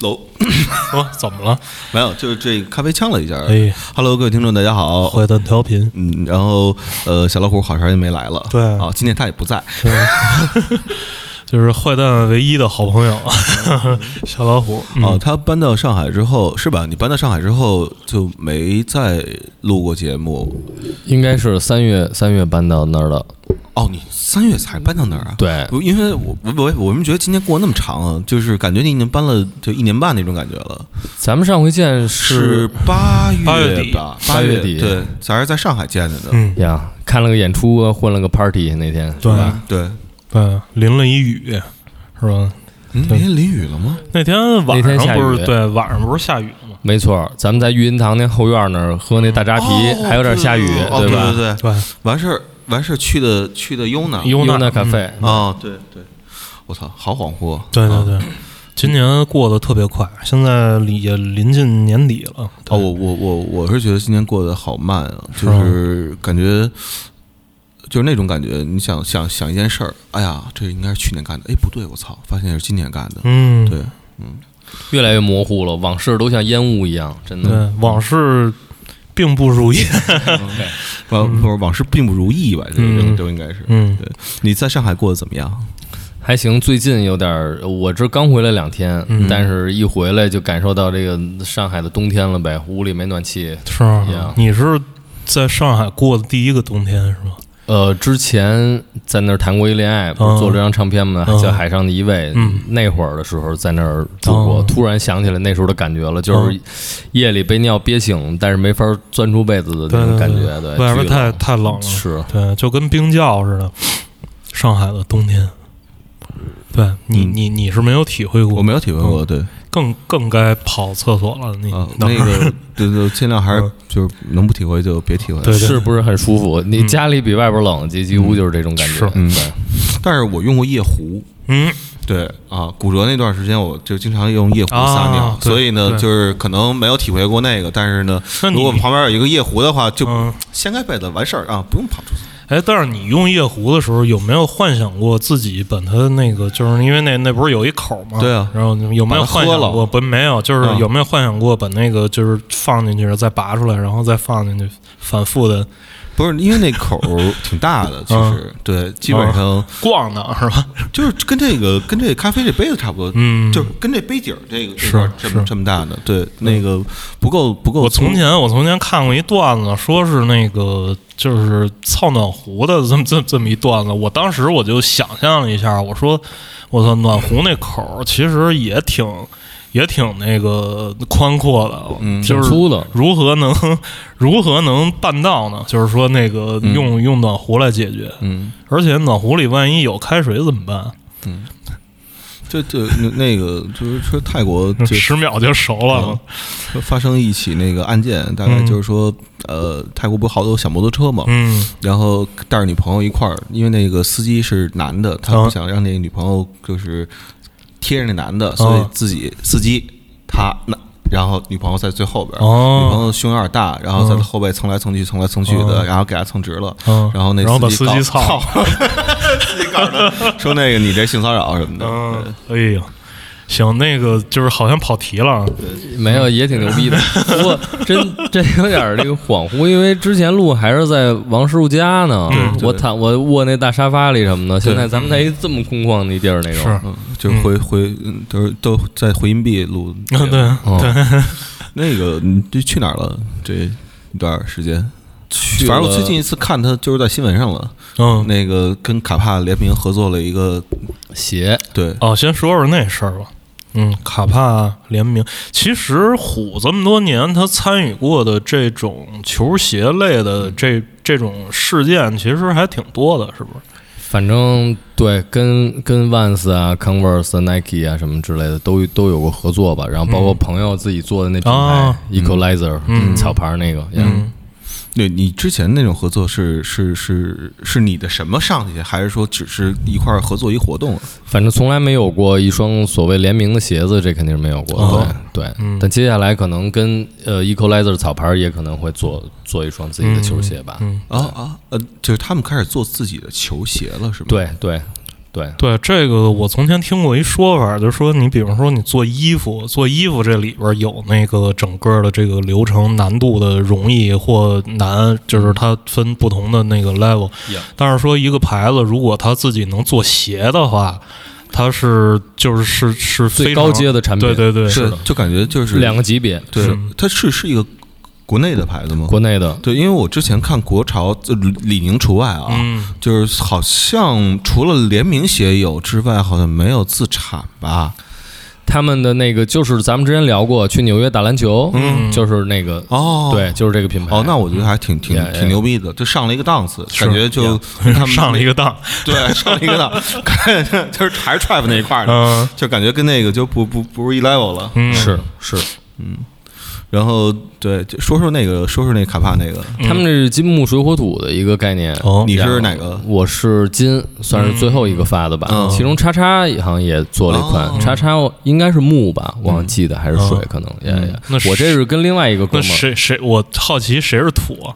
喽，哦，怎么了？没有，就是这咖啡呛了一下。哎，Hello，各位听众，大家好。坏蛋调频，嗯，然后呃，小老虎好长时间没来了。对啊，今天他也不在。就是坏蛋唯一的好朋友，小老虎。嗯哦，他搬到上海之后是吧？你搬到上海之后就没再录过节目。应该是三月三月搬到那儿的，哦，你三月才搬到那儿啊？对，因为我我我我们觉得今年过那么长啊？就是感觉你已经搬了就一年半那种感觉了。咱们上回见是八月八月底吧？八月底对，咱是在上海见的呢。嗯，呀，看了个演出，混了个 party 那天，对吧？对，对，淋了一雨，是吧？嗯，那天淋雨了吗？那天晚那天下雨上不是对，晚上不是下雨了吗？没错，咱们在育音堂那后院那儿喝那大扎啤，还有点下雨，哦对吧？对对，对，完事儿完事儿去的去的优娜。优娜那咖啡，啊，对对，我操，好恍惚。对对啊对，今年过得特别快，现在离也临近年底了。哦，我我我我是觉得今年过得好慢啊，就是感觉，就是那种感觉。你想想想一件事儿，哎呀，这应该是去年干的，哎，不对，我操，发现是今年干的。嗯，对，嗯越来越模糊了，往事都像烟雾一样，真的。对，往事并不如意。往不是往事并不如意吧？这嗯这都应该是。嗯对，你在上海过得怎么样？还行，最近有点儿，我这刚回来两天，嗯但是一回来就感受到这个上海的冬天了呗，屋里没暖气。是吗你是在上海过的第一个冬天是吧？呃，之前在那儿谈过一恋爱，不是做了张唱片吗？嗯。叫《海上的一位》。嗯。那会儿的时候在那儿住过，哦突然想起来那时候的感觉了，就是夜里被尿憋醒，但是没法钻出被子的那种感觉。对，对，外边太太冷了，是。对，就跟冰窖似的。上海的冬天，对你嗯。你你是没有体会过，我没有体会过，对更更该跑厕所了。你啊，等会儿那个对对，尽量还是嗯就是能不体会就别体会。对对是不是很舒服？你嗯家里比外边冷，几几乎就是这种感觉是。嗯对，但是我用过夜壶。嗯，对啊，骨折那段时间，我就经常用夜壶撒尿，啊所以呢，就是可能没有体会过那个，但是呢，如果旁边有一个夜壶的话，就嗯，掀开被子完事儿啊，不用跑出去。哎，但是你用夜壶的时候，有没有幻想过自己把它那个，就是因为那那不是有一口吗？对啊然后有没有幻想过？不，没有，就是啊有没有幻想过把那个就是放进去，再拔出来，然后再放进去，反复的不是因为那口儿挺大的，其实对，基本上逛呢，是吧？就是跟这个跟这个咖啡这杯子差不多，嗯，就是跟这杯底儿这个是这么是这么大的，对，那个不够不够。我从前我从前看过一段子，说是那个就是操暖壶的这么 这么这么一段子，我当时我就想象了一下，我说我操暖壶那口儿其实也挺也挺那个宽阔的，嗯就是挺粗的。如何能 如何能办到呢？就是说那个嗯用、用暖壶来解决，嗯，而且暖壶里万一有开水怎么办？这这那那个就是说泰国就 十秒就熟了嗯。发生一起那个案件，大概嗯就是说，呃，泰国不是好多小摩托车嘛，嗯然后带着女朋友一块儿，因为那个司机是男的，他啊不想让那个女朋友就是贴着那男的，所以啊自己司机他那，然后女朋友在最后边儿，女朋哦，友胸有点大，然后在他后背蹭来蹭去，蹭来蹭去的，哦然后给他蹭直了，嗯，然后那然后把司司机操。操，司机告诉说那个你这性骚扰什么的，嗯，哎呀，行，那个就是好像跑题了。没有，也挺牛逼的。不过真真有点儿这个恍惚，因为之前录还是在王师傅家呢我躺我卧那大沙发里什么的。现在咱们在一这么空旷的地儿那种，是嗯，就是回回嗯都是都在回音壁录，对，对，哦，那个你这去哪儿了？这一段时间，去反正我最近一次看他就是在新闻上了，嗯，那个跟卡帕联名合作了一个，鞋对，哦，先说说那事儿吧。嗯，卡帕联名，其实虎这么多年他参与过的这种球鞋类的这这种事件，其实还挺多的，是不是？反正对，跟跟 Vans 啊、Converse 啊、Nike 啊什么之类的都都有过合作吧。然后包括朋友自己做的那品牌、啊。Equalizer，、嗯。草牌那个，呀嗯，对你之前那种合作是是是是你的什么上去，还是说只是一块儿合作一活动啊？反正从来没有过一双所谓联名的鞋子，这肯定是没有过。哦对对、嗯但接下来可能跟呃 Equalizer 草牌也可能会做做一双自己的球鞋吧。嗯，啊啊呃，就是他们开始做自己的球鞋了，是吗？，对对，对，对这个，我从前听过一说法，就是说你比方说你做衣服，做衣服这里边有那个整个的这个流程难度的容易或难，就是它分不同的那个 level。但是说一个牌子如果他自己能做鞋的话，它是就是是是非常最高阶的产品，对对对，是就感觉就是两个级别，对是，它是是一个国内的牌子吗？国内的对，因为我之前看国潮，呃李宁除外啊，嗯就是好像除了联名鞋有之外，好像没有自产吧？他们的那个就是咱们之前聊过，去纽约打篮球，嗯就是那个，哦，对，就是这个品牌。哦，那我觉得还挺挺.挺牛逼的，就上了一个档次，感觉就他们 上了一个档，对上了一个档，感觉就是还是 trap 那一块儿的，嗯就感觉跟那个就不不不是一 level 了。是是是，然后对，就说说那个，说说那卡帕那个，他们这是金木水火土的一个概念。哦你是哪个？我是金，算是最后一个发的吧。嗯其中叉叉好像也做了一款，哦叉叉应该是木吧，我好像记得还是水，可能。那我这是跟另外一个哥们儿，谁谁我好奇谁是土啊？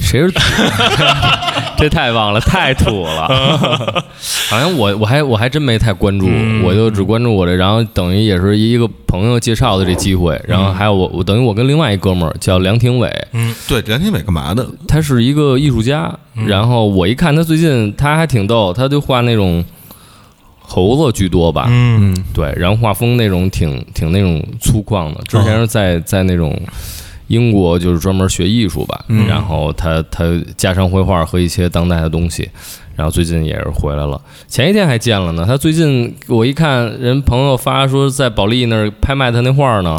谁是土？这太棒了，太土了。好像我我还我还真没太关注，嗯我就只关注我这，然后等于也是一个朋友介绍的这机会，然后还有我我等于我跟另外一哥们儿叫梁廷伟，嗯对，梁廷伟干嘛的？他是一个艺术家，然后我一看他最近他还挺逗，他就画那种猴子居多吧，嗯嗯对，然后画风那种挺挺那种粗犷的，之前是在在那种英国就是专门学艺术吧，嗯然后他他加上绘画和一些当代的东西，然后最近也是回来了，前一天还见了呢。他最近我一看人朋友发说在保利那儿拍卖他那画呢。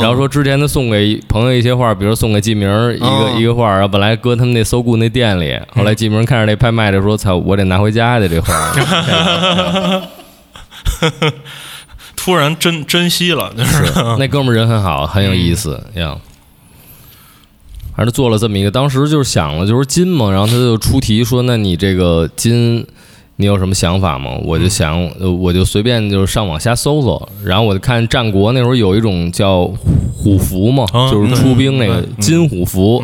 然后说之前他送给朋友一些画，比如送给季明儿一个、哦一个画，然后本来搁他们那搜顾那店里，后来季明儿看着那拍卖的说：“操，我得拿回家去这画。突然珍珍惜了，就是那哥们儿人很好，很有意思呀。还是做了这么一个，当时就是想了，就是金嘛，然后他就出题说：“那你这个金，你有什么想法吗？”我就想，呃我就随便就是上网瞎搜搜，然后我就看战国那会儿有一种叫虎符嘛，啊就是出兵那个金虎符，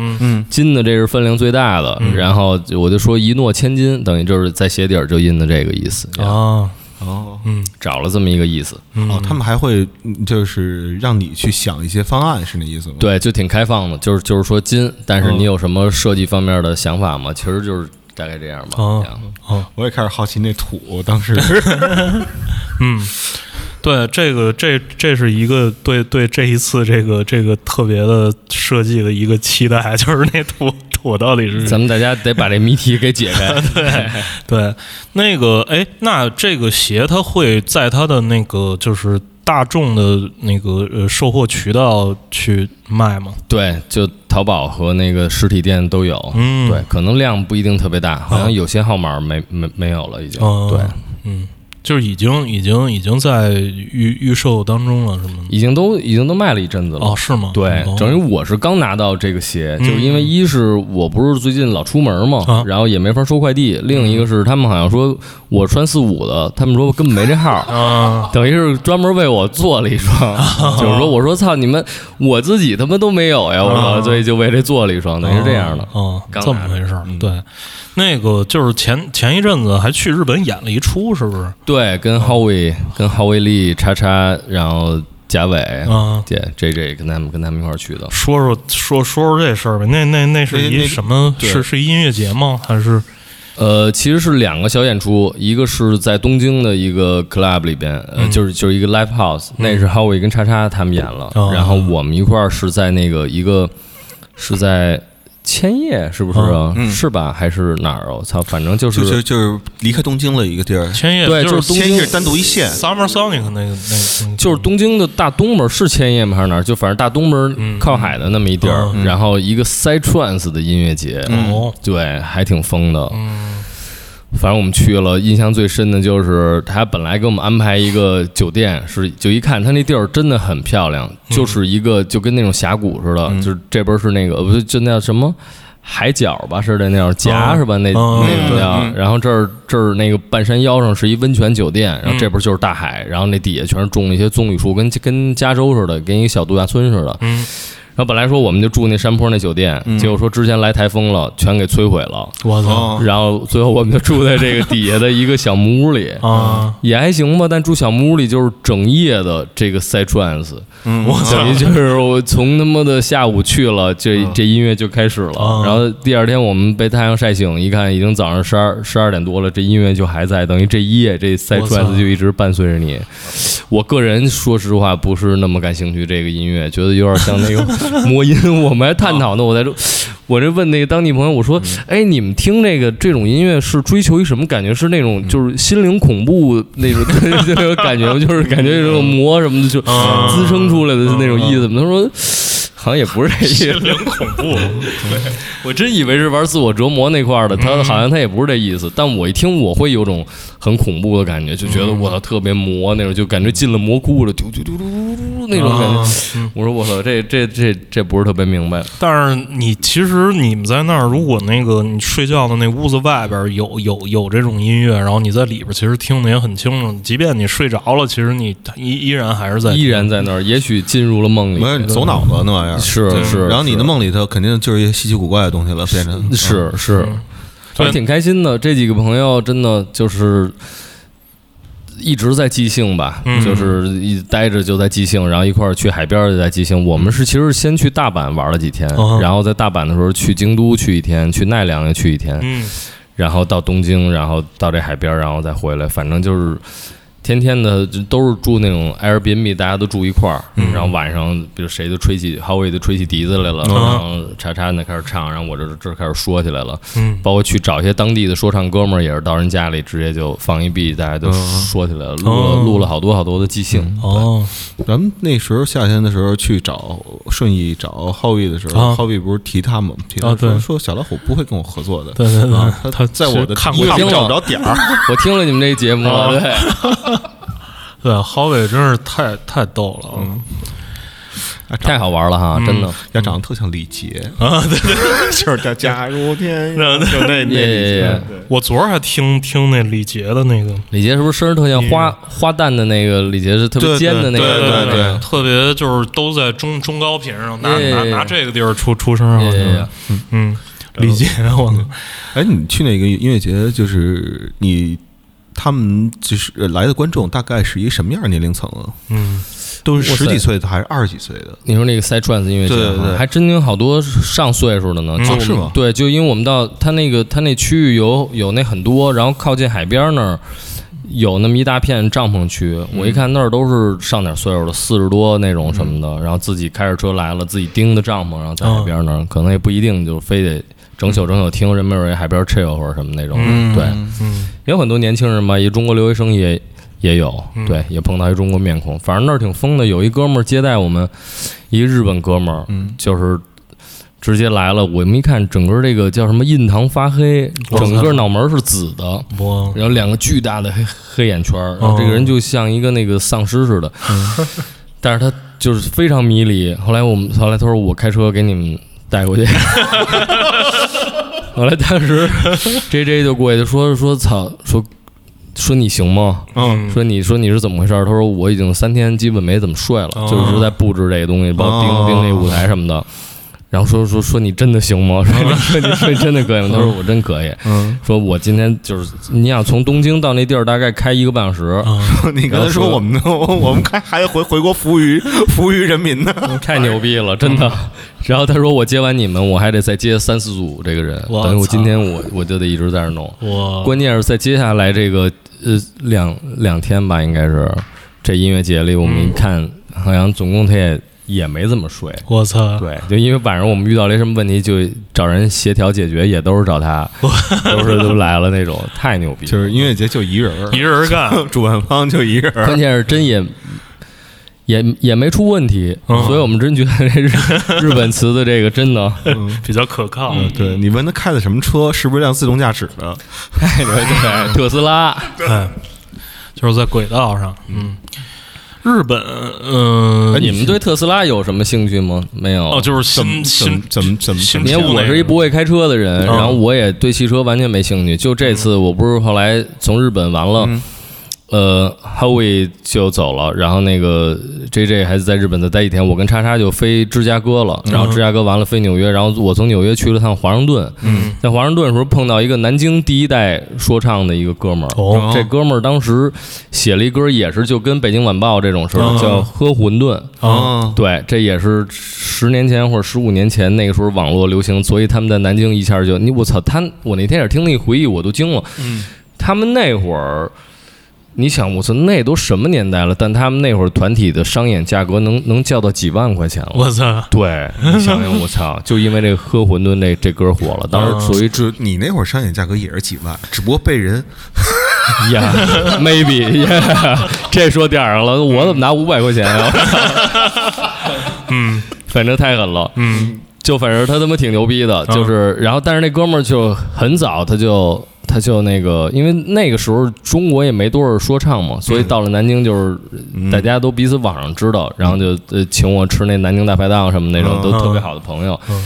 金的这是分量最大的，嗯。然后我就说一诺千金，等于就是在鞋底儿就印的这个意思，啊，哦嗯找了这么一个意思。嗯哦，他们还会嗯就是让你去想一些方案，是那意思吗？对，就挺开放的，就是就是说金，但是嗯你有什么设计方面的想法吗？其实就是大概这样吧。哦哦我也开始好奇那土，当时 嗯。对，这个这这是一个对对这一次这个这个特别的设计的一个期待，就是那土 土到底是咱们大家得把这谜题给解开。对，那个哎，那这个鞋它会在它的那个就是大众的那个呃售货渠道去卖吗？对，就淘宝和那个实体店都有。嗯，对，可能量不一定特别大，好像有些号码没没没有了，已经。哦对，嗯，就是已经已经已经在预预售当中了，是吗？已经都已经都卖了一阵子了。哦，是吗？对哦，等于我是刚拿到这个鞋，嗯就是因为一是我不是最近老出门嘛，啊然后也没法收快递；另一个是他们好像说我穿四五的，他们说我根本没这号，啊，等于是专门为我做了一双，就是说我说操你们，我自己他妈都没有呀，我啊说，所以就为这做了一双，等于是这样的。哦，这么回事儿。嗯对，那个就是前前一阵子还去日本演了一出，是不是？对，跟浩威、跟浩威力、叉叉，然后贾伟、啊，姐 J J 跟他们跟他们一块儿去的。说说说说说这事儿呗。那那那是一什么？是是一音乐节吗？还是呃，其实是两个小演出，一个是在东京的一个 club 里边，呃，嗯就是就是一个 live house，、那是 Howie 跟叉叉他们演了，哦然后我们一块儿是在那个一个是在千叶，是不是啊？嗯是吧？还是哪儿啊？我操，反正就就是就就是离开东京了一个地儿，千叶？对就就是东京单独一线，Summer Sonic 那个那个，那个就是东京的大东门是千叶吗？还是哪儿？就反正大东门嗯靠海的那么一地儿，嗯然后一个 Side Trance 的音乐节，对，还挺疯的。嗯反正我们去了，印象最深的就是他本来给我们安排一个酒店，是就一看他那地儿真的很漂亮，就是一个就跟那种峡谷似的，嗯就是这边是那个呃不是就那叫什么海角吧似的那种夹哦是吧？那哦那种叫嗯，然后这儿这儿那个半山腰上是一温泉酒店，然后嗯这边就是大海，然后那底下全是种了一些棕榈树，跟跟加州似的，跟一个小度假村似的。嗯然后本来说我们就住那山坡那酒店，嗯结果说之前来台风了，全给摧毁了。我操哦然后最后我们就住在这个底下的一个小木屋里，啊！也还行吧。但住小木屋里就是整夜的这个 side trance，嗯，我 等于就是我从他妈的下午去了，这嗯这音乐就开始了。啊然后第二天我们被太阳晒醒，一看已经早上十二十二点多了，这音乐就还在，等于这一夜这 side trance 就一直伴随着你。我个人说实话不是那么感兴趣这个音乐，觉得有点像那个 魔音。我们还探讨呢，我在这，我这问那个当地朋友，我说：“哎，你们听这个这种音乐是追求一什么感觉？是那种就是心灵恐怖那种 感觉吗？就是感觉有种魔什么的就啊滋生出来的那种意思吗？”他说。好像也不是这意思，心灵恐怖，我真以为是玩自我折磨那块儿的，他好像他也不是这意思。但我一听，我会有种很恐怖的感觉，就觉得我操特别魔那种，就感觉进了魔窟了，嘟嘟嘟嘟嘟嘟那种感觉。我说我操，这这这这不是特别明白。但是你其实你们在那儿，如果那个你睡觉的那屋子外边有有有这种音乐，然后你在里边其实听的也很清楚，即便你睡着了，其实你依依然还是在依然在那儿，也许进入了梦里。没，有走脑子那玩意儿，是是然后你的梦里头肯定就是一些稀奇古怪的东西了，变成是是，嗯还挺开心的。这几个朋友真的就是一直在即兴吧，嗯就是一待着就在即兴，然后一块儿去海边儿就在即兴。我们是其实先去大阪玩了几天，哦然后在大阪的时候去京都去一天，去奈良也去一天，嗯然后到东京，然后到这海边儿，然后再回来，反正就是。天天的就都是住那种 Airbnb，大家都住一块儿，嗯。然后晚上比如谁就吹起郝伟就吹起笛子来了，嗯。然后叉叉那开始唱，然后我这这开始说起来了，嗯。包括去找一些当地的说唱哥们儿，也是到人家里直接就放一 B，大家就说起来了，录了哦。录了好多好多的即兴。哦。咱们那时候夏天的时候去找顺义找浩宇的时候，啊。浩宇不是提他吗？提他啊对。说说小老虎不会跟我合作的，对对对。啊，他在我的看找不着点儿，我听了你们这个节目了，哦对，对，郝伟真是太太逗了，嗯。太好玩了哈，真的。也，长得特像李杰，啊，对对，就是叫假如天，就那那耶李杰，我昨儿还听听那李杰的那个，李杰是不是声儿特像花花旦的那个？李杰是特别尖的那对对，对对特别就是都在中中高频上拿拿拿这个地儿出出声耶耶耶。啊，嗯，李杰，我，哎，你去那个音乐节，就是你他们就是呃来的观众大概是一个什么样的年龄层啊？嗯都是十几岁的还是二十几岁的？你说那个 side trance 音乐节对对对。还真有好多上岁数的呢，嗯就哦是吗？对，就因为我们到他那个他那区域有有那很多，然后靠近海边那儿有那么一大片帐篷区，我一看那儿都是上点岁数的，四十多那种什么的，然后自己开着车来了，自己钉的帐篷，然后在海边那儿，可能也不一定就非得整宿整宿听，人没准儿海边 chill 或者什么那种，嗯对，有很多年轻人吧，一中国留学生也也有，嗯。对，也碰到一中国面孔。反正那儿挺疯的，有一哥们儿接待我们，一日本哥们儿，嗯。就是直接来了。我们一看，整个这个叫什么印堂发黑，整个脑门儿是紫的，然后两个巨大的黑黑眼圈儿，然后哦这个人就像一个那个丧尸似的，嗯。但是他就是非常迷离。后来我们后来他说我开车给你们带过去。后来当时 J J 就过去就说说操说说你行吗？嗯说你说你是怎么回事儿？他说我已经三天基本没怎么睡了，哦就一直在布置这个东西，包括钉哦钉那舞台什么的。然后说说说你真的行吗？说你说你说你真的可以吗？他说我真可以。嗯，说我今天就是你想从东京到那地儿大概开一个半小时，啊 你刚才说我们我们还还回回国服务于服务于人民呢，太牛逼了，真的。然后他说我接完你们，我还得再接三四组这个人，等于我今天我我就得一直在那儿弄。我关键是在接下来这个呃两两天吧，应该是。这音乐节里，我们一看，好像总共他也也没怎么睡。我操，对，就因为晚上我们遇到了一什么问题，就找人协调解决，也都是找他，都是都来了那种，太牛逼。就是音乐节就一人儿一人干，主办方就一人儿关键是真也也也没出问题，嗯所以我们真觉得这日日本词的这个真的 比较可靠。嗯，对你问他开的什么车，是不是辆自动驾驶的？太牛逼了，特斯拉。对，就是在轨道上。嗯，日本，嗯、哎你们对特斯拉有什么兴趣吗？没有。哦，就是怎么新怎么新怎么怎么新因为我是一不会开车的人，嗯然后我也对汽车完全没兴趣。就这次，我不是后来从日本完了，嗯呃，Howie 就走了，然后那个 JJ 还是在日本再待一天，我跟叉叉就飞芝加哥了，然后芝加哥完了飞纽约，然后我从纽约去了趟华盛顿，嗯，在华盛顿的时候碰到一个南京第一代说唱的一个哥们儿，哦。这哥们儿当时写了一歌，也是就跟北京晚报这种似的，嗯。叫《喝馄饨》。啊，对，这也是十年前或者十五年前那个时候网络流行，所以他们在南京一下就你我操，他我那天也听那个回忆，我都惊了。嗯，他们那会儿，你想我操，那都什么年代了？但他们那会儿团体的商演价格能能叫到几万块钱了。我操，对，你想想，我操，就因为这个喝馄饨那这歌火了，当时属于就你那会儿商演价格也是几万，只不过被人呀，maybe，呀，这说点儿上了，我怎么拿五百块钱啊？嗯反正太狠了。嗯就反正他他妈挺牛逼的，就是，然后但是那哥们儿就很早他就他就那个，因为那个时候中国也没多少说唱嘛，所以到了南京就是大家都彼此网上知道，然后就呃请我吃那南京大排档什么那种，嗯。都特别好的朋友。嗯。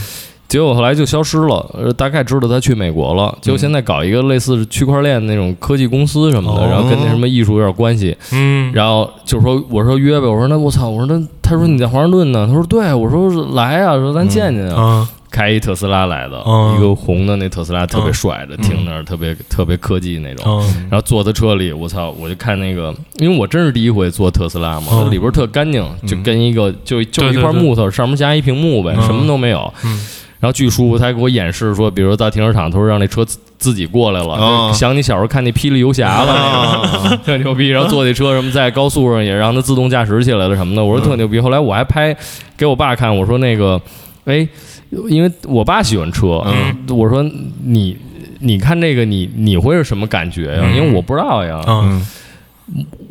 结果后来就消失了，呃，大概知道他去美国了。结果现在搞一个类似区块链那种科技公司什么的，哦。然后跟那什么艺术有点关系。嗯，然后就说我说约呗，我说那我操，我说那他说你在华盛顿呢，他说对，我说来啊，说咱见见啊，啊开一特斯拉来的，嗯一个红的那特斯拉特别嗯帅的，停那儿特别特别科技那种。嗯然后坐在车里，我操！我就看那个，因为我真是第一回坐特斯拉嘛，里边特干净，就跟一个就就一块木头，上面加一屏幕呗，嗯什么都没有。嗯然后巨舒服，他还给我演示说，比如到停车场，他说让那车自自己过来了，哦想你小时候看那霹雳游侠了，那个 特牛逼。然后坐那车什么在高速上也让它自动驾驶起来了什么的，我说特牛逼。后来我还拍给我爸看，我说那个，哎，因为我爸喜欢车，嗯。我说你你看这个你你会是什么感觉呀？嗯。因为我不知道呀，嗯。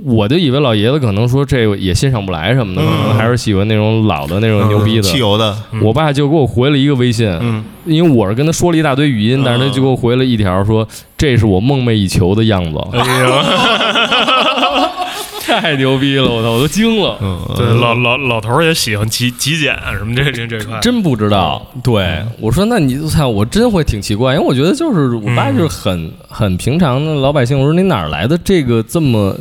我就以为老爷子可能说这个也欣赏不来什么的，可能还是喜欢那种老的那种牛逼的。汽油的，我爸就给我回了一个微信，嗯。因为我是跟他说了一大堆语音，但是他就给我回了一条说这是我梦寐以求的样子，太牛逼了，我操，我都惊了。嗯，对，老老老头儿也喜欢极极简什么这这这块，真不知道，对我说，那你操，我真会挺奇怪，因为我觉得就是我爸就是很很平常的老百姓。我说你哪来的这个这么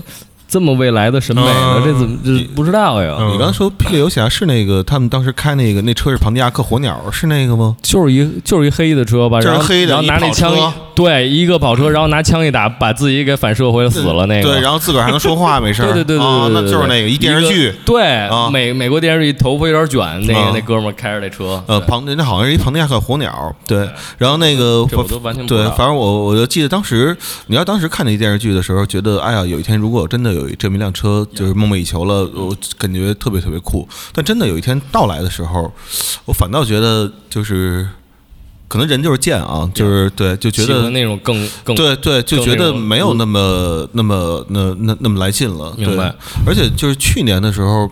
这么未来的审美呢？嗯这怎么这不知道呀？嗯你刚才说霹雳游侠是那个他们当时开那个那车是庞迪亚克火鸟是那个吗？就是一就是一黑的车吧，然是黑的然后拿那枪对一个跑车，然后拿枪一打，把自己给反射回来死了那个。对，然后自个儿还能说话没事儿，对对对对那就是那个一电视剧，对，啊。美美国电视剧头发有点卷，那啊个那哥们儿开着那车，呃，对庞那好像是一庞蒂亚克火鸟，对，然后那个我都完全对，反正我我就记得当时，你要当时看那电视剧的时候，觉得哎呀，有一天如果真的有这么一辆车，就是梦寐以求了，我感觉特别特别酷。但真的有一天到来的时候，我反倒觉得就是，可能人就是贱啊，就是对，就觉得那种更更对对，就觉得没有那么那么那那那么来劲了。明白。对，而且就是去年的时候，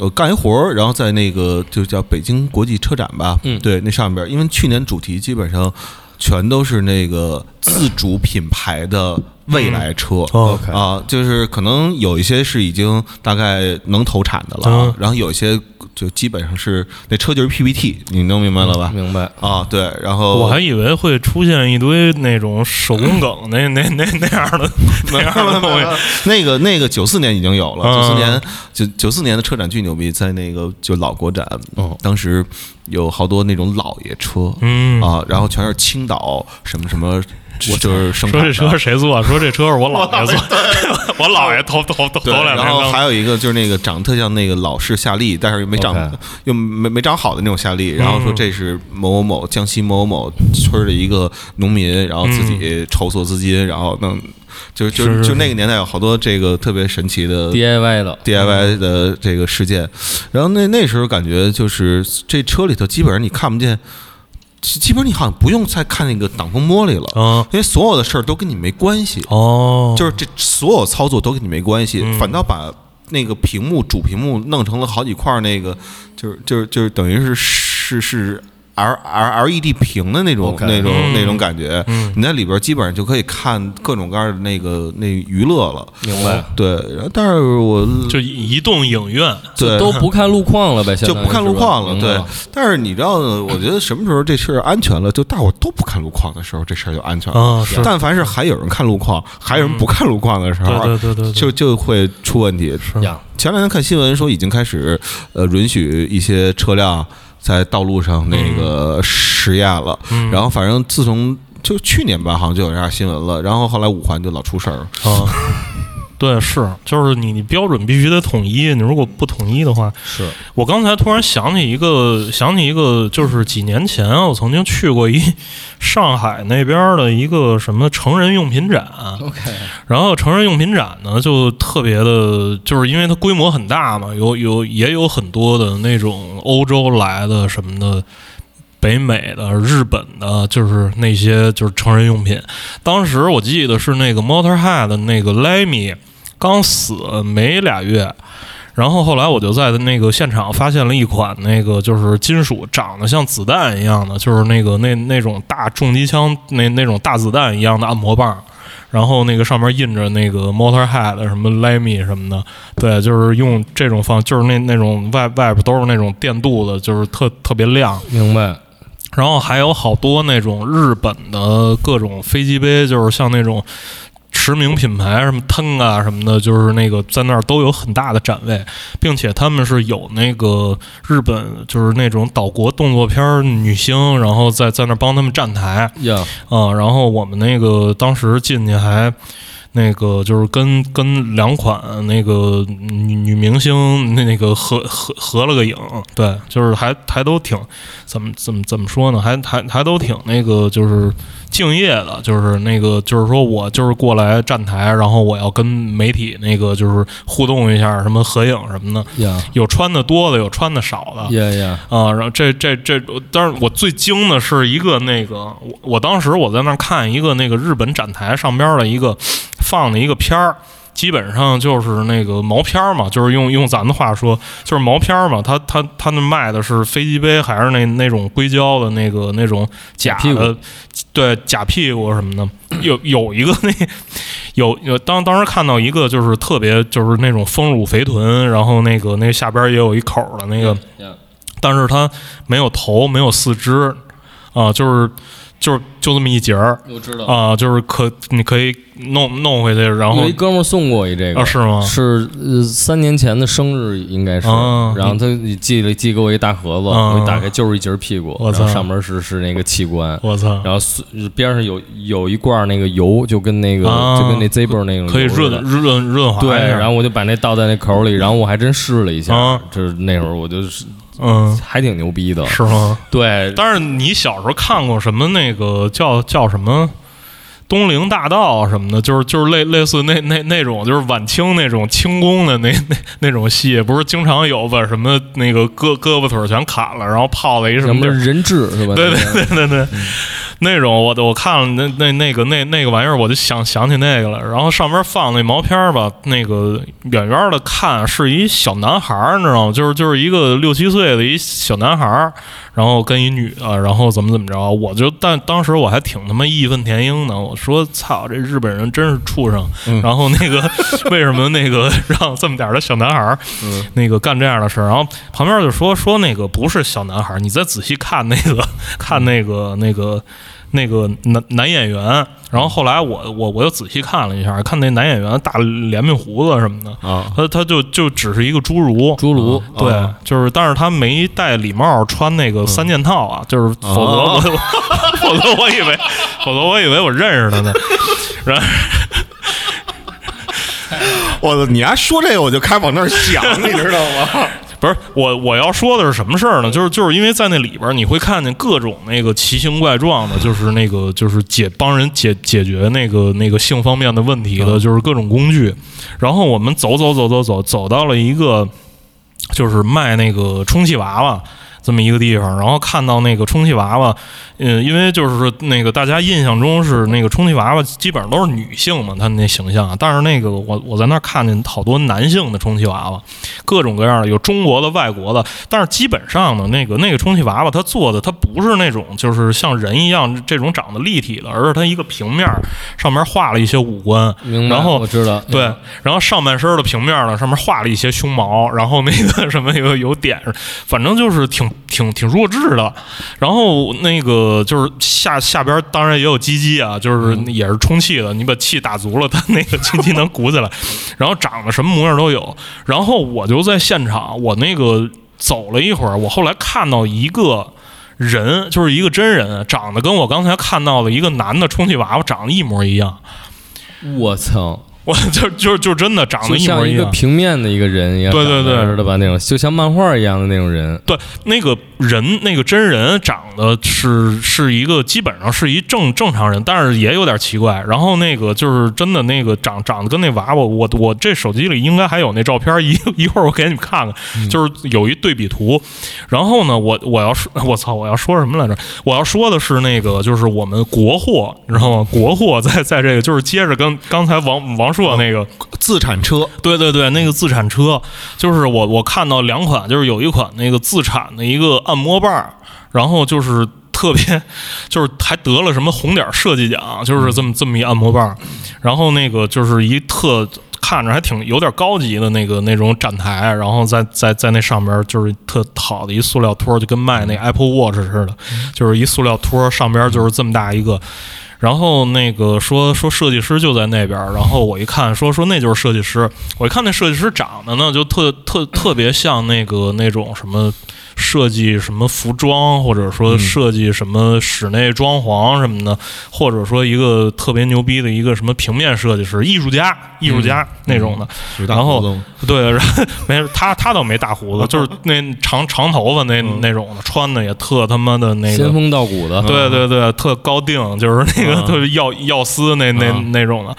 我干一活儿，然后在那个就叫北京国际车展吧，嗯。对，那上边儿，因为去年主题基本上全都是那个自主品牌的未来车。哦。啊，就是可能有一些是已经大概能投产的了，嗯。然后有一些就基本上是那车就是 PPT，你能明白了吧？明白。啊，对，然后我还以为会出现一堆那种手工梗 那那那那样的那样的东西，那个那个九四年已经有了，嗯。九四年九九四年的车展巨牛逼，在那个就老国展，哦。当时有好多那种老爷车，嗯。啊，然后全是青岛什么什么，就是生产说这车谁做？说这车是我姥爷做，我姥爷头头头然后还有一个就是那个长得特像那个老式夏利，但是又没长又没没长好的那种夏利，然后说嗯。这是某某某江西某某某村的一个农民，然后自己筹措资金，然后弄，就就是是就那个年代有好多这个特别神奇的 DIY 的。DIY 的这个事件，然后那那时候感觉就是这车里头基本上你看不见，基基本上你好像不用再看那个挡风玻璃了，啊。因为所有的事儿都跟你没关系，哦，就是这所有操作都跟你没关系，嗯。反倒把那个屏幕主屏幕弄成了好几块儿那个，就是就是就是等于是是是 L L L E D 屏的那种那种嗯那种感觉，嗯你在里边基本上就可以看各种各样的那个那娱乐了。明白，对，但是我就移动影院，对都不看路况了呗，就不看路况了，对。但是你知道？我觉得什么时候这事儿安全了，就大伙儿都不看路况的时候，这事儿就安全了。啊是但凡是还有人看路况，还有人不看路况的时候，对对对对对就就会出问题。是呀，前两天看新闻说，已经开始呃允许一些车辆在道路上那个实验了。嗯然后反正自从就去年吧，好像就有这样新闻了。然后后来五环就老出事儿。啊，对，是，就是你你标准必须得统一，你如果不统一的话，是我刚才突然想起一个，想起一个，就是几年前啊我曾经去过一上海那边的一个什么成人用品展，OK，然后成人用品展呢就特别的，就是因为它规模很大嘛，有有也有很多的那种欧洲来的什么的。北美的、日本的，就是那些就是成人用品。当时我记得是那个 Motorhead 的那个 Lemmy 刚死没俩月，然后后来我就在那个现场发现了一款那个就是金属长得像子弹一样的，就是那个那那种大重机枪那那种大子弹一样的按摩棒。然后那个上面印着那个 Motorhead 什么 Lemmy 什么的，对，就是用这种方，就是那那种外外边都是那种电镀的，就是特特别亮。明白。然后还有好多那种日本的各种飞机杯，就是像那种驰名品牌什么 Ten 啊什么的，就是那个在那儿都有很大的展位，并且他们是有那个日本就是那种岛国动作片儿女星，然后在在那儿帮他们站台呀，啊、然后我们那个当时进去还。那个就是跟跟两款那个女女明星那那个合合合了个影，对，就是还还都挺怎么怎么怎么说呢，还还还都挺那个就是敬业的，就是那个就是说我就是过来站台，然后我要跟媒体那个就是互动一下，什么合影什么的，呀。有穿的多的，有穿的少的，啊，然后这这这，但是我最惊的是一个那个，我我当时我在那儿看一个那个日本展台上边的一个放的一个片儿，基本上就是那个毛片儿嘛，就是用用咱的话说就是毛片儿嘛，他他他那卖的是飞机杯还是那那种硅胶的那个那种假的，对假屁股什么的，有有一个那有有当当时看到一个就是特别就是那种丰乳肥臀，然后那个那下边也有一口儿的那个。但是它没有头，没有四肢，啊，就是就是就这么一节儿。我知道。啊，就是可你可以弄弄回去，然后有一哥们儿送过一这个。啊是吗？是呃三年前的生日应该是，啊。然后他寄了寄给我一大盒子，啊。我一打开就是一节屁股，我操。然后上面是是那个器官，我操，然后是边上有有一罐那个油，就跟那个、啊。就跟那 Zippo 那种可以润润润滑对，然后我就把那倒在那口里，然后我还真试了一下，啊。就是那会儿我就是嗯，还挺牛逼的，是吗？对，但是你小时候看过什么那个叫叫什么？东陵大道什么的，就是就是类类似那那那种，就是晚清那种清宫的那那那种戏，不是经常有把什么那个胳胳膊腿儿全砍了，然后泡了一什什么么地儿？人质是吧？对那个对对对。对，那种我我看了那那那个那那个玩意儿，我就想想起那个了。然后上边放那毛片儿吧，那个远远的看是一小男孩儿，你知道吗？就是就是一个六七岁的一小男孩儿，然后跟一女的，然后怎么怎么着，我就但当时我还挺他妈义愤填膺的，我说操，这日本人真是畜生。嗯然后那个 为什么那个让这么点儿的小男孩儿嗯那个干这样的事儿？然后旁边就说说那个不是小男孩儿，你再仔细看那个看那个那个那个男男演员。然后后来我我我又仔细看了一下，看那男演员大连面胡子什么的，啊，他他就就只是一个侏儒。侏儒对，啊就是，但是他没戴礼帽，穿那个三件套啊，就是，否则我，否则我以为，否则我以为我认识他呢。然后，我你还说这个，我就开往那儿想，你知道吗？不是我我要说的是什么事儿呢？就是就是因为在那里边儿你会看见各种那个奇形怪状的，就是那个就是解帮人解解决那个那个性方面的问题的，就是各种工具。然后我们走走走走走走到了一个就是卖那个充气娃娃。这么一个地方，然后看到那个充气娃娃，嗯，因为就是那个大家印象中是那个充气娃娃基本上都是女性嘛，她那形象，但是那个我我在那儿看见好多男性的充气娃娃，各种各样的，有中国的、外国的，但是基本上呢，那个那个充气娃娃它做的它不是那种就是像人一样这种长得立体的，而是它一个平面儿上面画了一些五官，明白？然后我知道，对，然后上半身的平面呢，上面画了一些胸毛，然后那个什么有有点，反正就是挺挺挺弱智的。然后那个就是下下边当然也有鸡鸡啊，就是也是充气的，你把气打足了，它那个鸡鸡能鼓起来。然后长得什么模样都有。然后我就在现场，我那个走了一会儿，我后来看到一个。人就是一个真人，长得跟我刚才看到的一个男的充气娃娃长得一模一样，我操！我就就就真的长得一模一样。像一个平面的一个人一样，对对对知道吧？那种就像漫画一样的那种人，对，那个人那个真人长得是是一个基本上是一正正常人，但是也有点奇怪。然后那个就是真的那个长长得跟那娃娃，我我这手机里应该还有那照片，一一会儿我给你们看看，就是有一对比图。然后呢，我我要说，我操，我要说什么来着？我要说的是那个就是我们国货，你知道吗？国货在在这个就是接着跟刚才王王硕那个。自产车，对对对，那个自产车，就是我我看到两款，就是有一款那个自产的一个按摩棒，然后就是特别，就是还得了什么红点设计奖，就是这么这么一按摩棒，然后那个就是一特看着还挺有点高级的那个那种展台，然后在在在那上边就是特好的一塑料托，就跟卖那 Apple Watch 似的，就是一塑料托，上边就是这么大一个。然后那个说说设计师就在那边儿，然后我一看说说那就是设计师，我一看那设计师长得呢就特特特别像那个那种什么设计什么服装，或者说设计什么室内装潢什么的，或者说一个特别牛逼的一个什么平面设计师、艺术家、艺术家那种的。然后对，然后 没事，他他倒没大胡子，就是那长长头发那那种的，穿的也特他妈的那个仙风道骨的，对对对，特高定，就是那个嗯。特别药药丝那那嗯。那种的。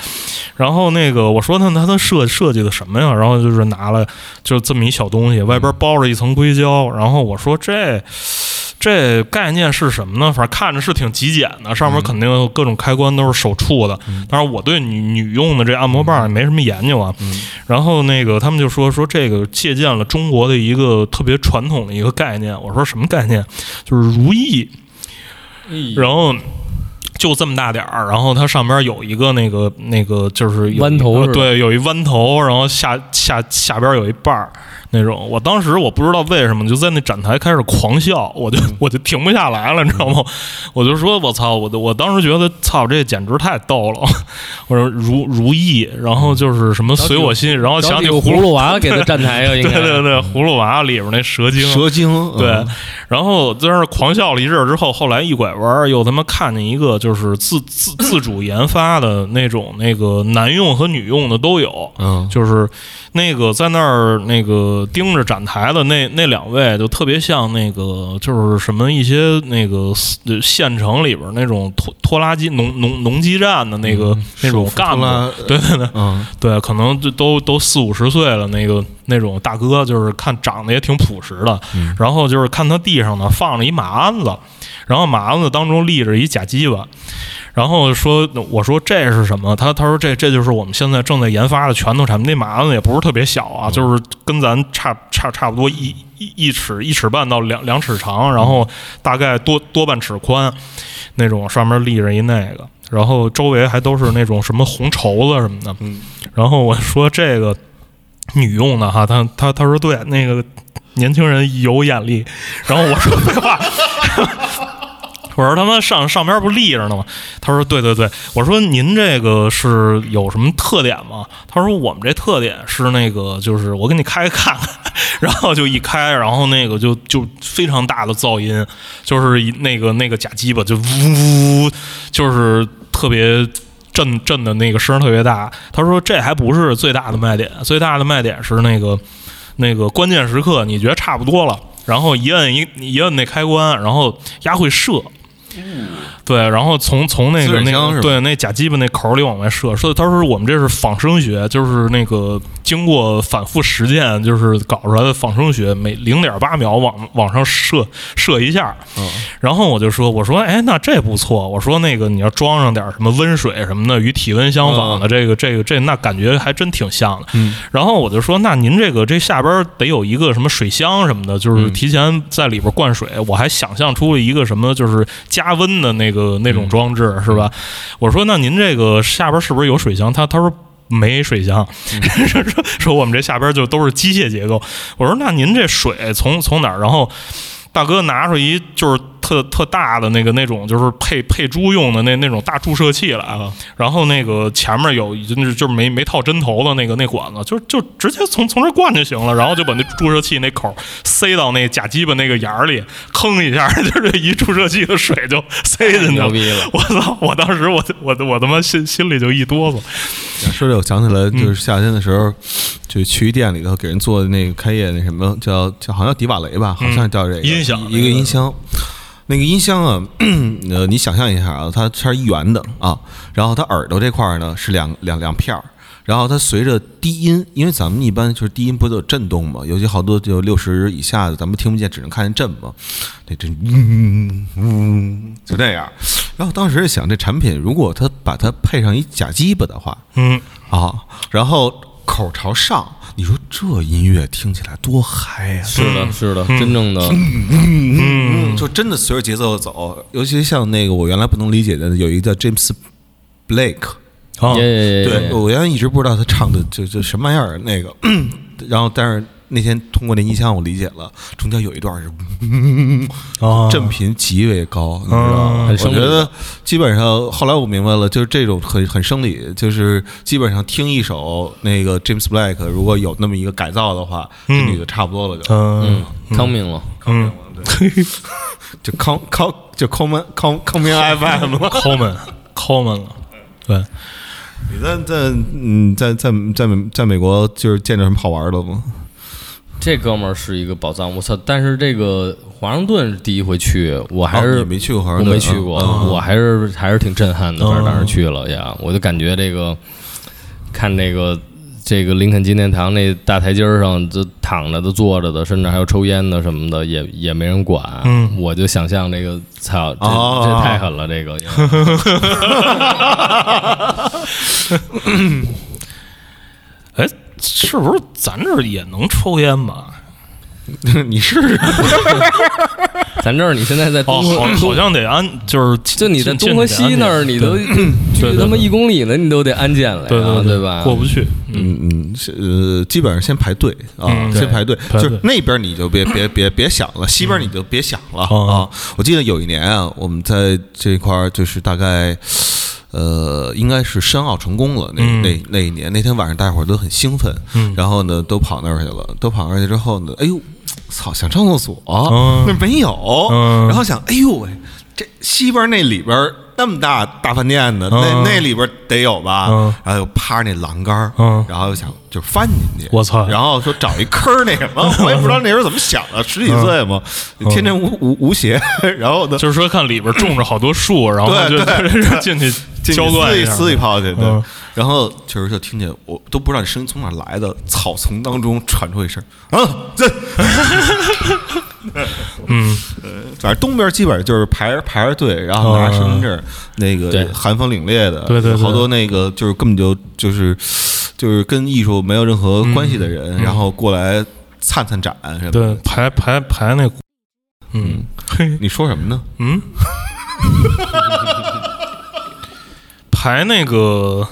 然后那个我说他他他设设计的什么呀？然后就是拿了就这么一小东西，外边包着一层硅胶。然后我说这这概念是什么呢？反正看着是挺极简的，上面肯定各种开关都是手触的。当然我对女女用的这按摩棒也没什么研究啊。然后那个他们就说说这个借鉴了中国的一个特别传统的一个概念。我说什么概念？就是如意。然后就这么大点儿，然后它上边有一个那个那个就是弯头是对，有一弯头，然后下下下边有一瓣儿那种。我当时我不知道为什么就在那展台开始狂笑，我就嗯 我就停不下来了，你知道吗？我就说我操，我我当时觉得操这简直太逗了。我说如如意，然后就是什么随我心，然后想起葫芦娃给他站台呀，应对该对对，葫芦娃里边那蛇精，蛇精，嗯对，然后在那儿狂笑了一阵儿之后，后来一拐弯儿，又他妈看见一个就是自自自主研发的那种那个男用和女用的都有，嗯，就是那个在那儿那个盯着展台的那那两位，就特别像那个就是什么一些那个呃县城里边那种拖拖拉机农农农机站的那个、那种干部，对对对，嗯。对，可能就都都四五十岁了，那个那种大哥，就是看长得也挺朴实的，嗯。然后就是看他地上呢放着一马鞍子，然后麻子当中立着一假鸡巴，然后说我说这是什么？他他说这这就是我们现在正在研发的拳头产品，那麻子也不是特别小啊，就是跟咱差差差不多一一一尺一尺半到两两尺长，然后大概多多半尺宽那种，上面立着一那个。然后周围还都是那种什么红绸子什么的，嗯然后我说这个女用的哈，他他他说对，那个年轻人有眼力。然后我说废话，我说他妈上上边不立着呢吗？他说对对对，我说您这个是有什么特点吗？他说我们这特点是那个就是我给你开看看，然后就一开，然后那个就就非常大的噪音，就是那个那个假鸡巴就呜呜，就是特别。震震的那个声特别大，他说这还不是最大的卖点，最大的卖点是那个那个关键时刻，你觉得差不多了，然后一摁一一摁那开关，然后压会射。对，然后从从那个那对那假鸡巴那口儿里往外射，所以他说我们这是仿生学，就是那个经过反复实践，就是搞出来的仿生学，每零点八秒往往上射射一下。嗯然后我就说，我说，哎，那这不错。我说那个你要装上点什么温水什么的，与体温相仿的，这个这个这那感觉还真挺像的。嗯然后我就说，那您这个这下边得有一个什么水箱什么的，就是提前在里边灌水。我还想象出了一个什么，就是加温的那个那种装置，是吧？我说，那您这个下边是不是有水箱？他他说。没水箱，说说说我们这下边就都是机械结构。我说那您这水从从哪儿？然后大哥拿出一就是特特大的那个那种就是配配猪用的那那种大注射器来，啊然后那个前面有就是就是没没套针头的那个那管子，就就直接从从这灌就行了，然后就把那注射器那口塞到那假鸡巴那个眼儿里，吭一下，就是这一注射器的水就塞进去了。牛逼了！我操！我当时我我我他妈心心里就一哆嗦。说这我想起来，就是夏天的时候，就去一店里头给人做的那个开业那什么叫叫好像叫迪瓦雷吧，好像叫这个音响一个音箱。那个音箱啊，呃，你想象一下啊，它它是一圆的啊，然后它耳朵这块儿呢是两两两片儿，然后它随着低音，因为咱们一般就是低音不都有震动嘛，尤其好多就六十以下的，咱们听不见，只能看见震嘛，那震嗯嗯就这样。然后当时想，这产品如果它把它配上一假鸡巴的话，嗯，啊，然后口朝上，你说这音乐听起来多嗨呀、是的，是的，真正的。嗯，就真的随着节奏走，尤其像那个我原来不能理解的，有一个叫 James Blake，啊，耶，对我原来一直不知道他唱的就就什么玩意儿那个，然后但是那天通过那音箱我理解了，中间有一段是 啊振频极为高，你知道吗？很生理我觉得基本上后来我明白了，就是这种很很生理，就是基本上听一首那个 James Blake，如果有那么一个改造的话，这嗯女的差不多了就。嗯嗯，康明了，嗯 就康康就康门康康明 FM 了。抠门抠门了，对。你在在嗯在在在美在美国就是见着什么好玩的吗？这哥们儿是一个宝藏，我操！但是这个华盛顿第一回去，我还是哦没去过华我盛顿没去过，嗯我还是还是挺震撼的。反正嗯当时去了呀，我就感觉这个看那个这个林肯纪念堂那大台阶儿上，就躺着的、坐着的，甚至还有抽烟的什么的，也也没人管。嗯我就想象这个，操，这、哦这太狠了，这个。哎，是不是咱这儿也能抽烟吧？你试试。咱这儿你现在在哦，东好，好像得安，就是 就你在东河西那儿，你都对距他妈一公里了，你都得安检了呀，对对吧？过不去。嗯嗯呃，基本上先排队啊，嗯先排队，排队就是那边你就别别别别想了，西边你就别想了嗯啊。我记得有一年啊，我们在这块儿就是大概。呃，应该是申奥成功了，那嗯。那那一年，那天晚上大伙儿都很兴奋，嗯。然后呢，都跑那儿去了，都跑那儿去之后呢，哎呦，操，想上厕所，嗯。那儿没有，嗯。然后想，哎呦喂，这西边那里边那么大大饭店呢，那嗯。那里边得有吧？嗯。然后又趴着那栏杆，嗯。然后又想就翻进去，我操。然后说找一坑儿那什么，我也不知道那时候怎么想的，十几岁嘛，天天无无无鞋，然后呢，就是说看里边种着好多树，然后就进去进去浇灌撕一下。撕一泡去，对。嗯，然后确实就听见，我都不知道你声音从哪来的，草丛当中传出一声啊，这，嗯，反正东边基本上就是排着排着队，然后拿身份证，那个寒风凛冽的，对对对。好多那个就是根本就就是就是跟艺术没有任何关系的人，然后过来灿灿展什么对的。，排排排那，嗯嘿你说什么呢？嗯，排那个，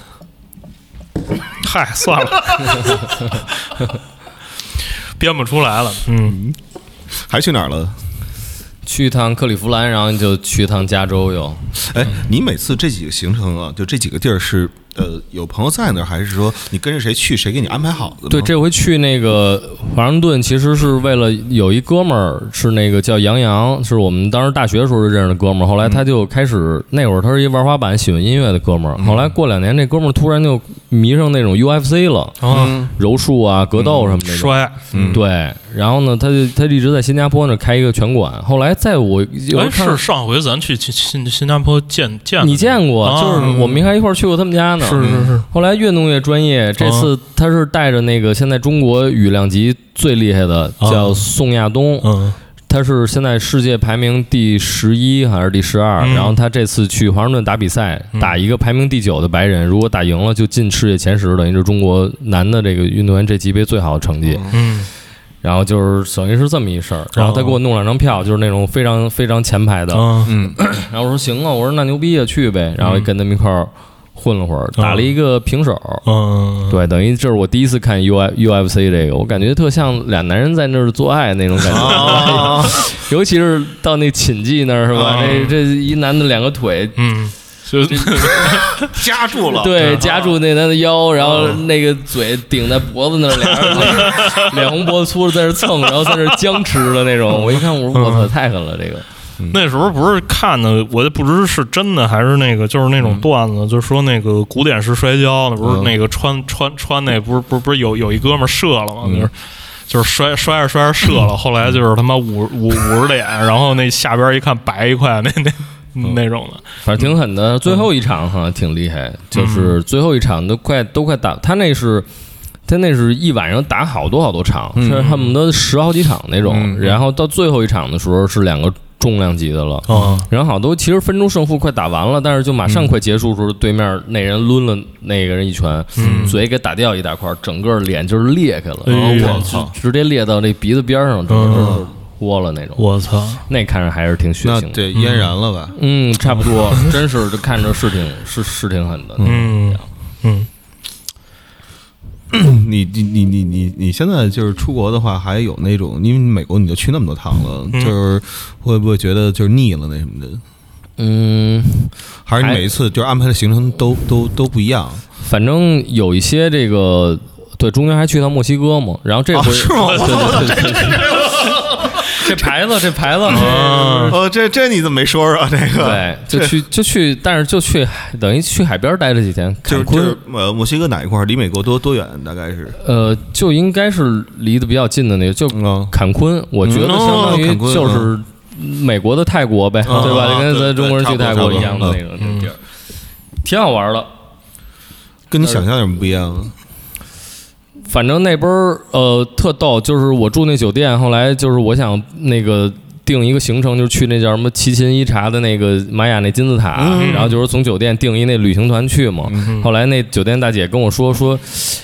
嗨，算了，编不出来了，嗯，还去哪儿了？去一趟克利夫兰，然后就去一趟加州又。哎，你每次这几个行程啊，就这几个地儿是呃有朋友在那儿，还是说你跟着谁去，谁给你安排好的？对，这回去那个华盛顿，其实是为了有一哥们儿是那个叫杨洋，是我们当时大学时候就认识的哥们儿。后来他就开始那会儿他是一玩滑板、喜欢音乐的哥们儿。后来过两年，这哥们儿突然就迷上那种 UFC 了，啊，柔术啊、格斗什么的。摔，嗯对，然后呢，他就他一直在新加坡那开一个拳馆。后来在我有哎，看是上回咱去新新新加坡见见你见过，啊就是我们还一块儿去过他们家呢。呢。是是是，后来越弄越专业，这次他是带着那个现在中国羽量级最厉害的，叫宋亚东，嗯。他是现在世界排名第十一还是第十二、嗯。然后他这次去华盛顿打比赛，嗯。打一个排名第九的白人，如果打赢了就进世界前十，等于是中国男的这个运动员这级别最好的成绩。嗯。然后就是等于是这么一事儿，然后他给我弄两张票，就是那种非常非常前排的。然后我说行啊，我说那牛逼啊，去呗。然后跟他们一块儿混了会儿，打了一个平手。嗯，对，等于这是我第一次看 U I U F C 这个，我感觉特像俩男人在那儿做爱那种感觉，啊，尤其是到那寝技那儿是吧？啊这这一男的两个腿。嗯，就 夹住了，对，夹住那男的腰，然后那个嘴顶在脖子那儿，俩人脸红脖子粗的在那蹭，然后在那僵持的那种。我一看，我说我操，太狠了，这个。那时候不是看的，我也不知是真的还是那个，就是那种段子，就是说那个古典式摔跤，那不是嗯那个穿穿穿那不是不是不是有有一哥们儿射了吗？嗯就是就是摔摔着摔着射了，后来就是他妈五五五十脸，然后那下边一看白一块，那那嗯那种的，反正挺狠的。最后一场哈挺厉害，就是最后一场都快都快打，他那是。他那是一晚上打好多好多场，嗯是恨不得十好几场那种。嗯然后到最后一场的时候是两个重量级的了，嗯然后好多其实分钟胜负快打完了，但是就马上快结束的时候，对面那人抡了那个人一拳，嗯嘴给打掉一大块，整个脸就是裂开了，然后我我操直直接裂到那鼻子边上，整个都是豁了那种。我操，那看着还是挺血腥的。对嫣然了吧？嗯，差不多，真是这看着是挺是是挺狠的。嗯嗯 你你你你你你现在就是出国的话，还有那种，因为美国你就去那么多趟了，嗯就是会不会觉得就是腻了那什么的？嗯，还还是你每一次就是安排的行程都都都不一样？反正有一些这个，对，中间还去趟墨西哥嘛，然后这回、哦是吗对对对对对，这牌子这牌子，啊哦，这这你怎么没说说这个？对，就去就去，但是就去等于去海边待了几天，坎昆就是就是呃，墨西哥哪一块儿离美国多多远？大概是呃，就应该是离得比较近的那个，就嗯坎昆，我觉得嗯相当于坎昆就是美国的泰国呗，嗯对吧？就跟咱中国人去泰国一样的那个那个地儿，挺好玩的。跟你想象有什么不一样？反正那边儿呃特逗，就是我住那酒店，后来就是我想那个定一个行程，就是去那叫什么奇琴伊查的那个玛雅那金字塔，嗯。然后就是从酒店定一那旅行团去嘛。嗯后来那酒店大姐跟我说说，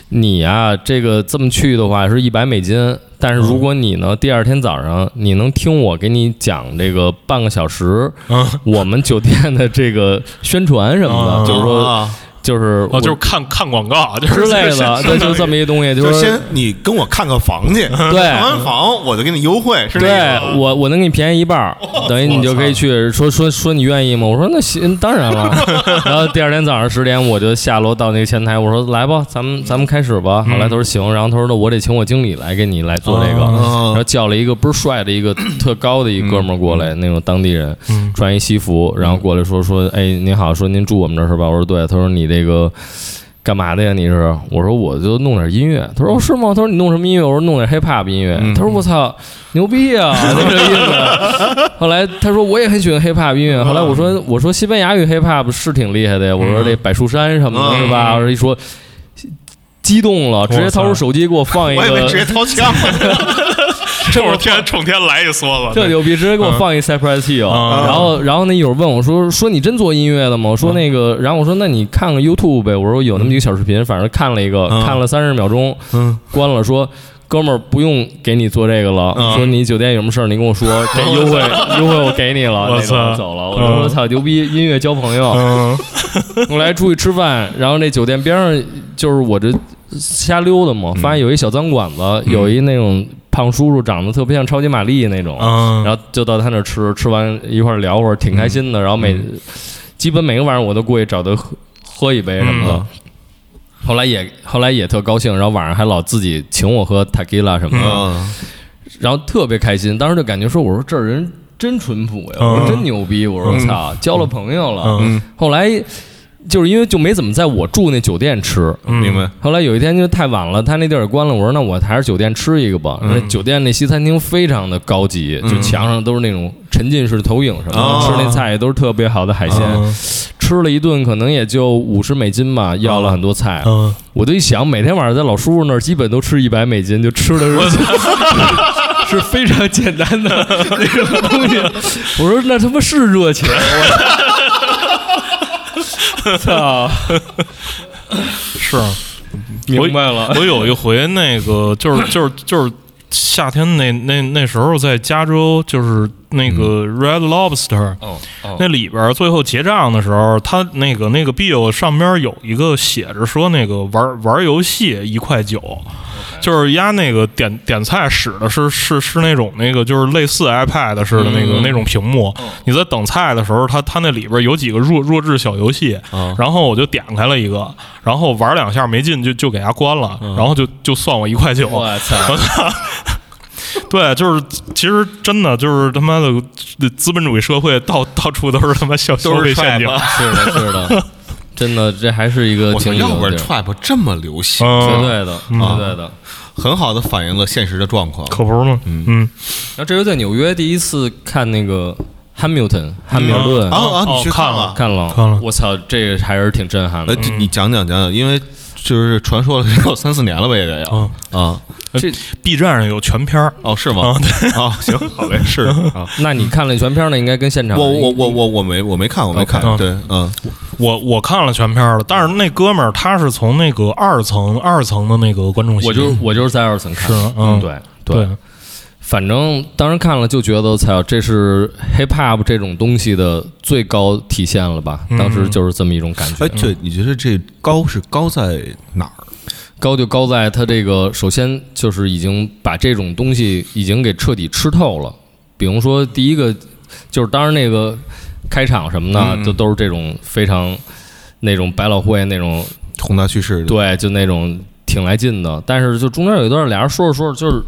你呀、这个这么去的话是一百美金，但是如果你呢第二天早上你能听我给你讲这个半个小时，嗯。我们酒店的这个宣传什么的，啊。就是说啊就是哦，就是看看广告，就是之类的，对，就这么一东西，就是说先你跟我看个房去，对看完房我就给你优惠，是这对我，我能给你便宜一半，等于你就可以去说说说你愿意吗？我说那行，当然了。然后第二天早上十点，我就下楼到那个前台，我说来吧，咱们咱们开始吧。后来他说行，然后他说那我得请我经理来给你来做这个，然后哦叫了一个倍儿帅的一个特高的一哥们儿过来，那种当地人，嗯穿一西服，然后过来说说，哎，您好，说您住我们这儿是吧？我说对。他说你这个干嘛的呀？你是？我说我就弄点音乐。他说哦是吗？他说你弄什么音乐？我说弄点 hip hop 音乐。嗯他说我操，牛逼啊，就 这意思。后来他说我也很喜欢 hip hop 音乐。后来我说我说西班牙语 hip hop 是挺厉害的呀。我说这柏树山什么的，嗯是吧？我说一说。激动了，直接掏出手机给我放一个我以为直接掏枪，冲天冲天来一梭子，特牛逼，直接给我放一 Cypress Hill，、嗯然后然后那一会儿问我说说你真做音乐的吗？我说那个，然后我说那你看看 YouTube 呗，我说有那么几个小视频，反正看了一个，嗯看了三十秒钟，嗯，关了说。哥们儿，不用给你做这个了。嗯说你酒店有什么事儿，你跟我说，这优惠优惠我给你了。那个我操走了，我说我操牛逼，音乐交朋友。嗯后来出去吃饭，然后那酒店边上就是我这瞎溜达嘛，发现有一小脏馆子，有一那种胖叔叔，长得特别像超级玛丽那种，嗯，然后就到他那儿吃，吃完一块儿聊会儿，挺开心的。然后每基本每个晚上我都过去找他喝喝一杯什么的。后来也后来也特高兴，然后晚上还老自己请我喝 tequila 什么的，嗯。然后特别开心。当时就感觉说，我说这人真淳朴呀，我说真牛逼，我说我操，交了朋友了。嗯。后来就是因为就没怎么在我住那酒店吃。嗯明白？后来有一天就太晚了，他那地儿也关了，我说那我还是酒店吃一个吧。酒店那西餐厅非常的高级，嗯就墙上都是那种沉浸式投影什么的，哦吃那菜也都是特别好的海鲜。嗯吃了一顿可能也就五十美金吧，要了很多菜。嗯，我就一想，每天晚上在老叔叔那儿基本都吃一百美金，就吃的是 是非常简单的那种东西。我说那他妈是热钱，我操！是。明白了，我有一回那个就是就是就是夏天那那那时候在加州，就是那个 Red Lobster，、哦那里边儿最后结账的时候，他那个那个 bill 上边有一个写着说那个玩玩游戏一块九。就是压那个点点菜使的是是是那种那个就是类似 iPad 似的那个、嗯那种屏幕，你在等菜的时候，它它那里边有几个弱弱智小游戏，啊然后我就点开了一个，然后玩两下没劲就就给它关了，嗯然后就就算我一块九。我操！对，就是其实真的就是他妈的资本主义社会到到处都是他妈消消费陷阱。是的，是的，真的，这还是一个我操，挺有要不然的 trap 这么流行，绝嗯，对的，绝对的。很好的反映了现实的状况。可不是吗？嗯嗯，然后这是在纽约第一次看那个 Hamilton，，汉密尔顿啊啊，你去哦看了了？看了，看了我操，这个还是挺震撼呃的。，你讲讲讲讲，因为就是传说了得有三四年了吧，也得有嗯啊。这 B 站上有全片儿，哦，是吗？啊，行，好嘞，是 啊。那你看了全片呢？应该跟现场我我我我我没我没看，我没看。对，嗯，我我看了全片儿了，但是那哥们儿他是从那个二层二层的那个观众席，我就我就是在二层看嗯对对，反正当时看了就觉得，操，这是 hip hop 这种东西的最高体现了吧？嗯当时就是这么一种感觉。哎，对，你觉得这高是高在哪儿？高就高在它这个，首先就是已经把这种东西已经给彻底吃透了。比如说第一个，就是当然那个开场什么的，嗯就都是这种非常那种百老汇那种，宏大叙事，，对，就那种挺来劲的。但是就中间有一段俩人说着说着，就是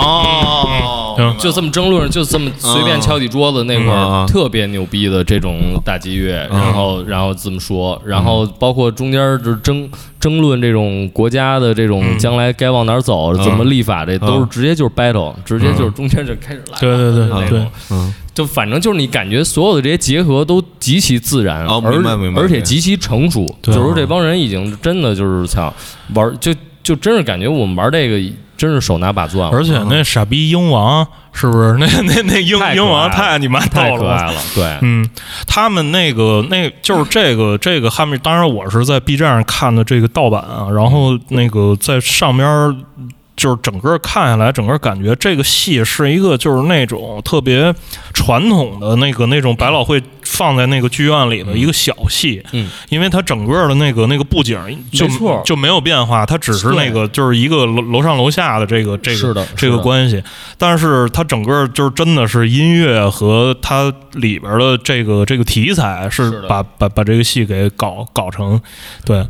哦嗯就这么争论，就这么随便敲起桌子那块嗯儿，特别牛逼的这种打击乐，嗯。然后然后这么说，然后包括中间就是争争论这种国家的这种嗯。将来该往哪儿走，嗯怎么立法，这都是直接就是 battle，直接就是中间就开始来，对对对对。嗯，就反正就是你感觉所有的这些结合都极其自然，哦而而且极其成熟，就是说这帮人已经真的就是操玩，就就真是感觉我们玩这个真是手拿把攥，而且那傻逼鹰王是不是？那那那鹰鹰王太你妈逗了！太可爱了，对。嗯，他们那个那就是这个这个汉密，当然我是在 B 站上看的这个盗版啊，然后那个在上边就是整个看下来，整个感觉这个戏是一个就是那种特别传统的那个那种百老汇放在那个剧院里的一个小戏，嗯，因为它整个的那个那个布景就没错。就没有变化，它只是那个就是一个楼楼上楼下的这个这个这个关系，但是它整个就是真的是音乐和它里边的这个这个题材是把把把这个戏给搞搞成对，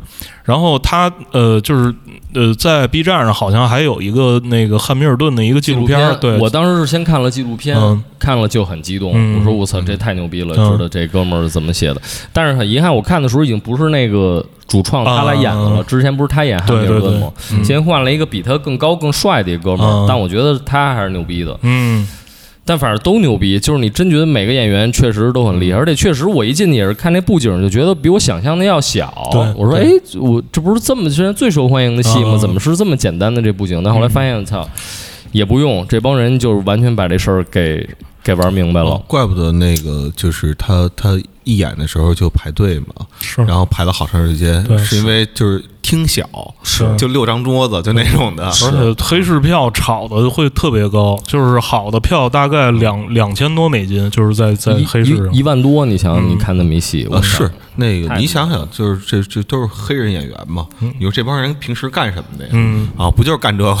然后他呃就是呃在 B 站上好像还有一个那个汉密尔顿的一个纪录片我当时是先看了纪录片，嗯。看了就很激动，嗯我说我操，这太牛逼了，嗯。知道这哥们儿是怎么写的。但是很遗憾，我看的时候已经不是那个主创他来演的了，啊。之前不是他演汉密尔顿吗？嗯先换了一个比他更高更帅的一个哥们儿，嗯但我觉得他还是牛逼的。嗯但反正都牛逼，就是你真觉得每个演员确实都很厉害，而且确实我一进去也是看那布景就觉得比我想象的要小。我说哎，我这不是这么现在最受欢迎的戏吗？嗯怎么是这么简单的这布景？但后来发现，操，也不用，这帮人就是完全把这事儿给给玩明白了哦。怪不得那个就是他他一演的时候就排队嘛，是。然后排了好长时间，对是。因为就是厅小，是。就六张桌子就那种的，而且黑市票炒的会特别高，就是好的票大概两两千多美金，就是在在黑市上。一一万多，你想想，嗯你看那么一戏，我操呃是。那个你想想，就是这这都是黑人演员嘛，你说这帮人平时干什么的呀？嗯，啊，不就是干这个？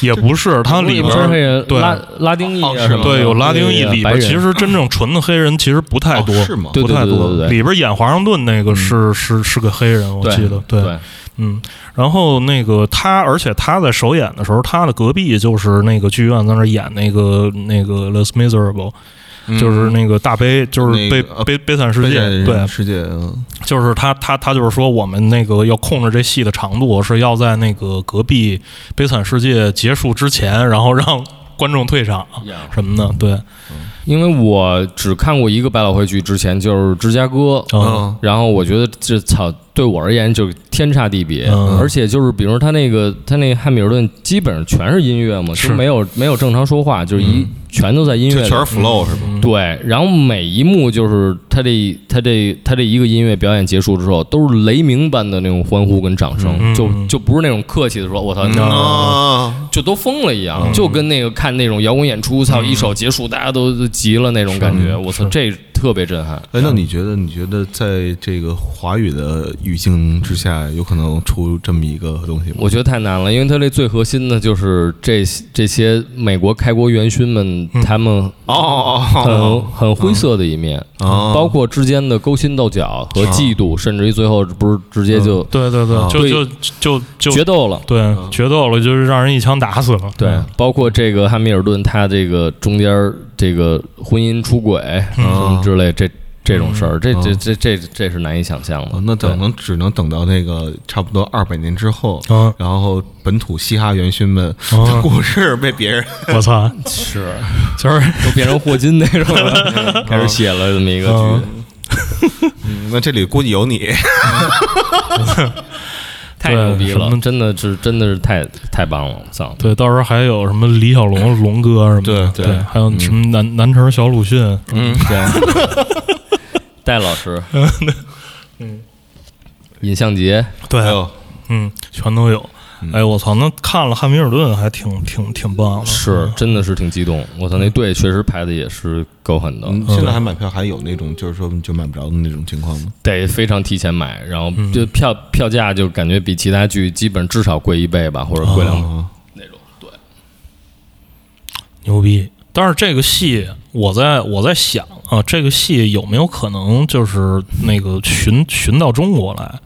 也不是，它里边对。拉拉丁裔对有拉丁裔，里对白人。边其实真正纯的黑人其实不太多，哦是吗对不太多。里边演华盛顿那个是是是个黑人，我记得对。嗯，然后那个他，而且他在首演的时候，他的隔壁就是那个剧院在那演那个那个《Les Miserable》，就是那个大悲，就是悲悲悲惨世界，对，世界，嗯。就是他他他就是说我们那个要控制这戏的长度，是要在那个隔壁悲惨世界结束之前，然后让观众退场什么的，对，因为我只看过一个百老汇剧，之前就是芝加哥，嗯。然后我觉得这操对我而言就是天差地别，嗯。而且就是比如他那个他那个汉密尔顿基本上全是音乐嘛，是。就没有没有正常说话，就是一、全都在音乐里。全是 flow 是吧？嗯。对，然后每一幕就是他这他这他这一个音乐表演结束之后，都是雷鸣般的那种欢呼跟掌声，嗯。就就不是那种客气的说“我操”，啊，就都疯了一样，嗯。就跟那个看那种摇滚演出，操，一首结束大家都急了那种感觉，我操，这特别震撼。哎，那你觉得？你觉得在这个华语的语境之下，有可能出这么一个东西吗？我觉得太难了，因为它这最核心的就是这这些美国开国元勋们，嗯。他们哦哦很哦。很灰色的一面，哦，包括之间的勾心斗角和嫉妒，甚至于最后不是直接就对对对，就就就就决斗了。对决斗了，就是让人一枪打死了，对，包括这个汉密尔顿，他这个中间这个婚姻出轨什么之类，这这种事儿，这这这这这是难以想象的哦。那对。等能只能等到那个差不多二百年之后，嗯，然后本土嘻哈元勋们嗯的故事被别人我操，是。就是都变成霍金那种了，开始写了这么一个嗯。剧，嗯那这里估计有你，太牛逼了真的是真的是太太棒了，操！对，到时候还有什么李小龙龙哥什么的，对对，还有什么南南城小鲁迅，嗯，对，戴老师，嗯，尹相杰，对还，有嗯，全都有。哎，我操，那看了汉密尔顿还挺挺挺棒的，是真的是挺激动，我操，那队确实排的也是够狠的，嗯，现在还买票还有那种就是说就买不着的那种情况吗？得非常提前买，然后嗯就票票价就感觉比其他剧基本至少贵一倍吧，或者贵两倍哦那种。对，牛逼。但是这个戏，我在我在想啊，这个戏有没有可能就是那个寻寻到中国来？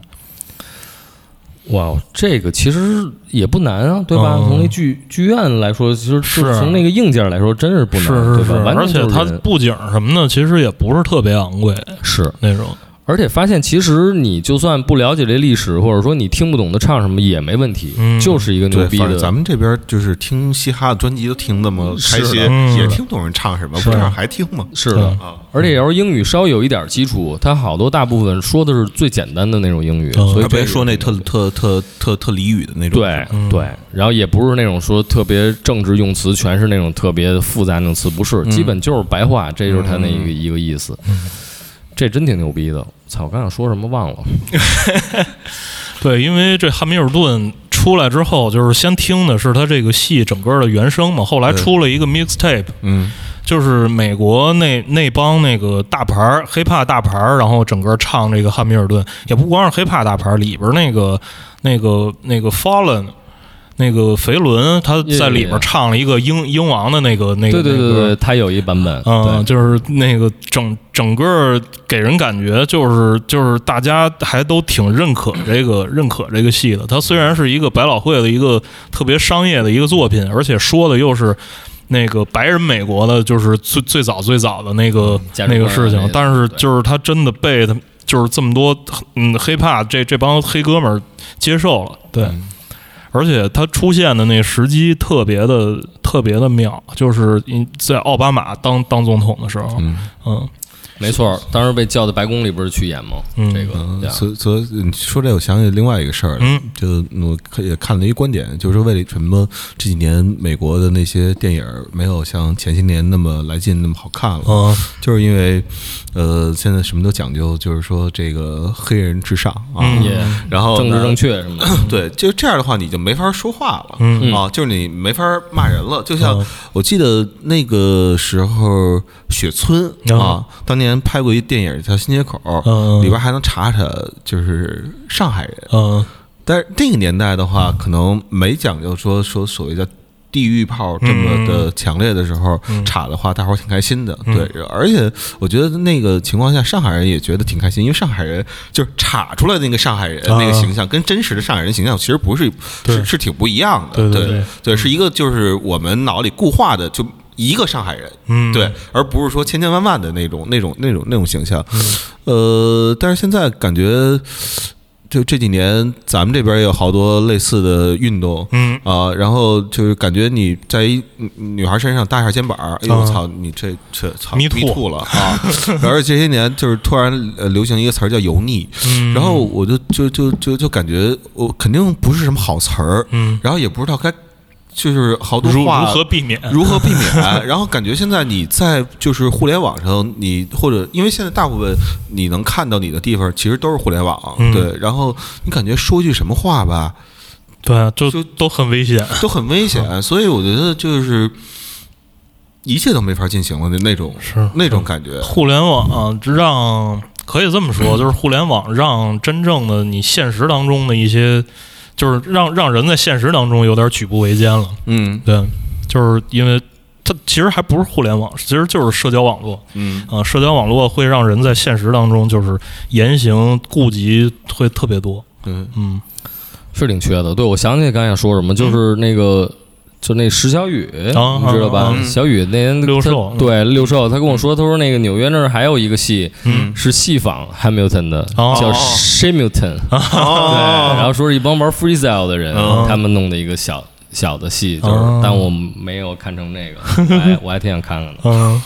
哇，这个其实也不难啊，对吧？嗯从那剧剧院来说，其实是从那个硬件来说，真是不难，是是是对吧？，而且它布景什么的，其实也不是特别昂贵是，那种。而且发现其实你就算不了解这历史，或者说你听不懂他唱什么也没问题，嗯。就是一个牛，逼的。咱们这边就是听嘻哈的专辑都听那么开心，嗯。也听不懂人唱什么，是不唱还听吗？是的，啊，而且要是英语稍有一点基础，他好多大部分说的是最简单的那种英语，嗯。所以别说那特特特特特俚语的那种，对嗯。对，然后也不是那种说特别政治用词，全是那种特别复杂那种词，不是，基本就是白话，这就是他那一个一个意思。这真挺牛逼的，操！我刚想说什么忘了。对，因为这汉密尔顿出来之后，就是先听的是他这个戏整个的原声嘛，后来出了一个 mixtape，嗯，就是美国那那帮那个大牌儿 hiphop 大牌儿，然后整个唱这个汉密尔顿，也不光是 hiphop 大牌儿，里边那个那个那个 Fallen。那个肥伦他在里边唱了一个英英王的那个那个对对对对，他有一版本，嗯，就是那个整整个给人感觉就是就是大家还都挺认可这个认可这个戏的。他虽然是一个百老汇的一个特别商业的一个作品，而且说的又是那个白人美国的，就是最最早最早的那个、那个事情，但是就是他真的被他就是这么多嗯 hiphop 这这帮黑哥们儿接受了，对。嗯而且他出现的那时机特别的特别的妙，就是在奥巴马当当总统的时候，嗯。嗯没错。当时被叫到白宫里不是去演吗，嗯这个所所以你说这，我想起另外一个事儿就我看也看了一个观点，就是为了什么这几年美国的那些电影没有像前些年那么来劲那么好看了，嗯就是因为呃现在什么都讲究，就是说这个黑人至上啊，嗯然后政治正确什么的，对，就这样的话你就没法说话了。嗯。啊，就是你没法骂人了，就像嗯我记得那个时候雪村嗯啊，当年拍过一电影叫《新街口》，嗯里边还能查查就是上海人，嗯但是那个年代的话，可能没讲究说说所谓的地域炮这么的强烈的时候，嗯查的话，大伙儿挺开心的。嗯对，而且我觉得那个情况下，上海人也觉得挺开心，因为上海人就是查出来的那个上海人啊那个形象，跟真实的上海人形象其实不是是是挺不一样的。对对对对对，是一个就是我们脑里固化的就。一个上海人，嗯，对，而不是说千千万万的那种那种那种那种形象。呃，但是现在感觉，就这几年咱们这边也有好多类似的运动。嗯。啊、然后就是感觉你在一女女孩身上搭一下肩膀，哎呦我啊操，你这这操 too too 了啊！而且这些年就是突然呃流行一个词儿叫油腻，嗯，然后我就就就就就感觉我肯定不是什么好词儿，嗯，然后也不知道该就是好多话如何避免？如何避免？然后感觉现在你在就是互联网上，你或者因为现在大部分你能看到你的地方，其实都是互联网，嗯对。然后你感觉说句什么话吧，对，就就都很危险。都很危险，所以我觉得就是一切都没法进行了的那种是那种感觉。互联网让可以这么说，就是互联网让真正的你现实当中的一些，就是让让人在现实当中有点举步维艰了。嗯对，就是因为它其实还不是互联网，其实就是社交网络嗯啊、社交网络会让人在现实当中就是言行顾及会特别多。嗯嗯是挺缺的。对，我想起刚才想说什么，就是那个。就那石小雨，啊你知道吧？嗯小雨那天六对六兽，他跟我说，他说那个纽约那儿还有一个戏嗯。是戏仿 Hamilton 的，哦。叫 Hamilton，对，哦。然后说是一帮玩 freestyle 的人，嗯他们弄的一个小小的戏，就是哦，但我没有看成那个，我还我还挺想看看的。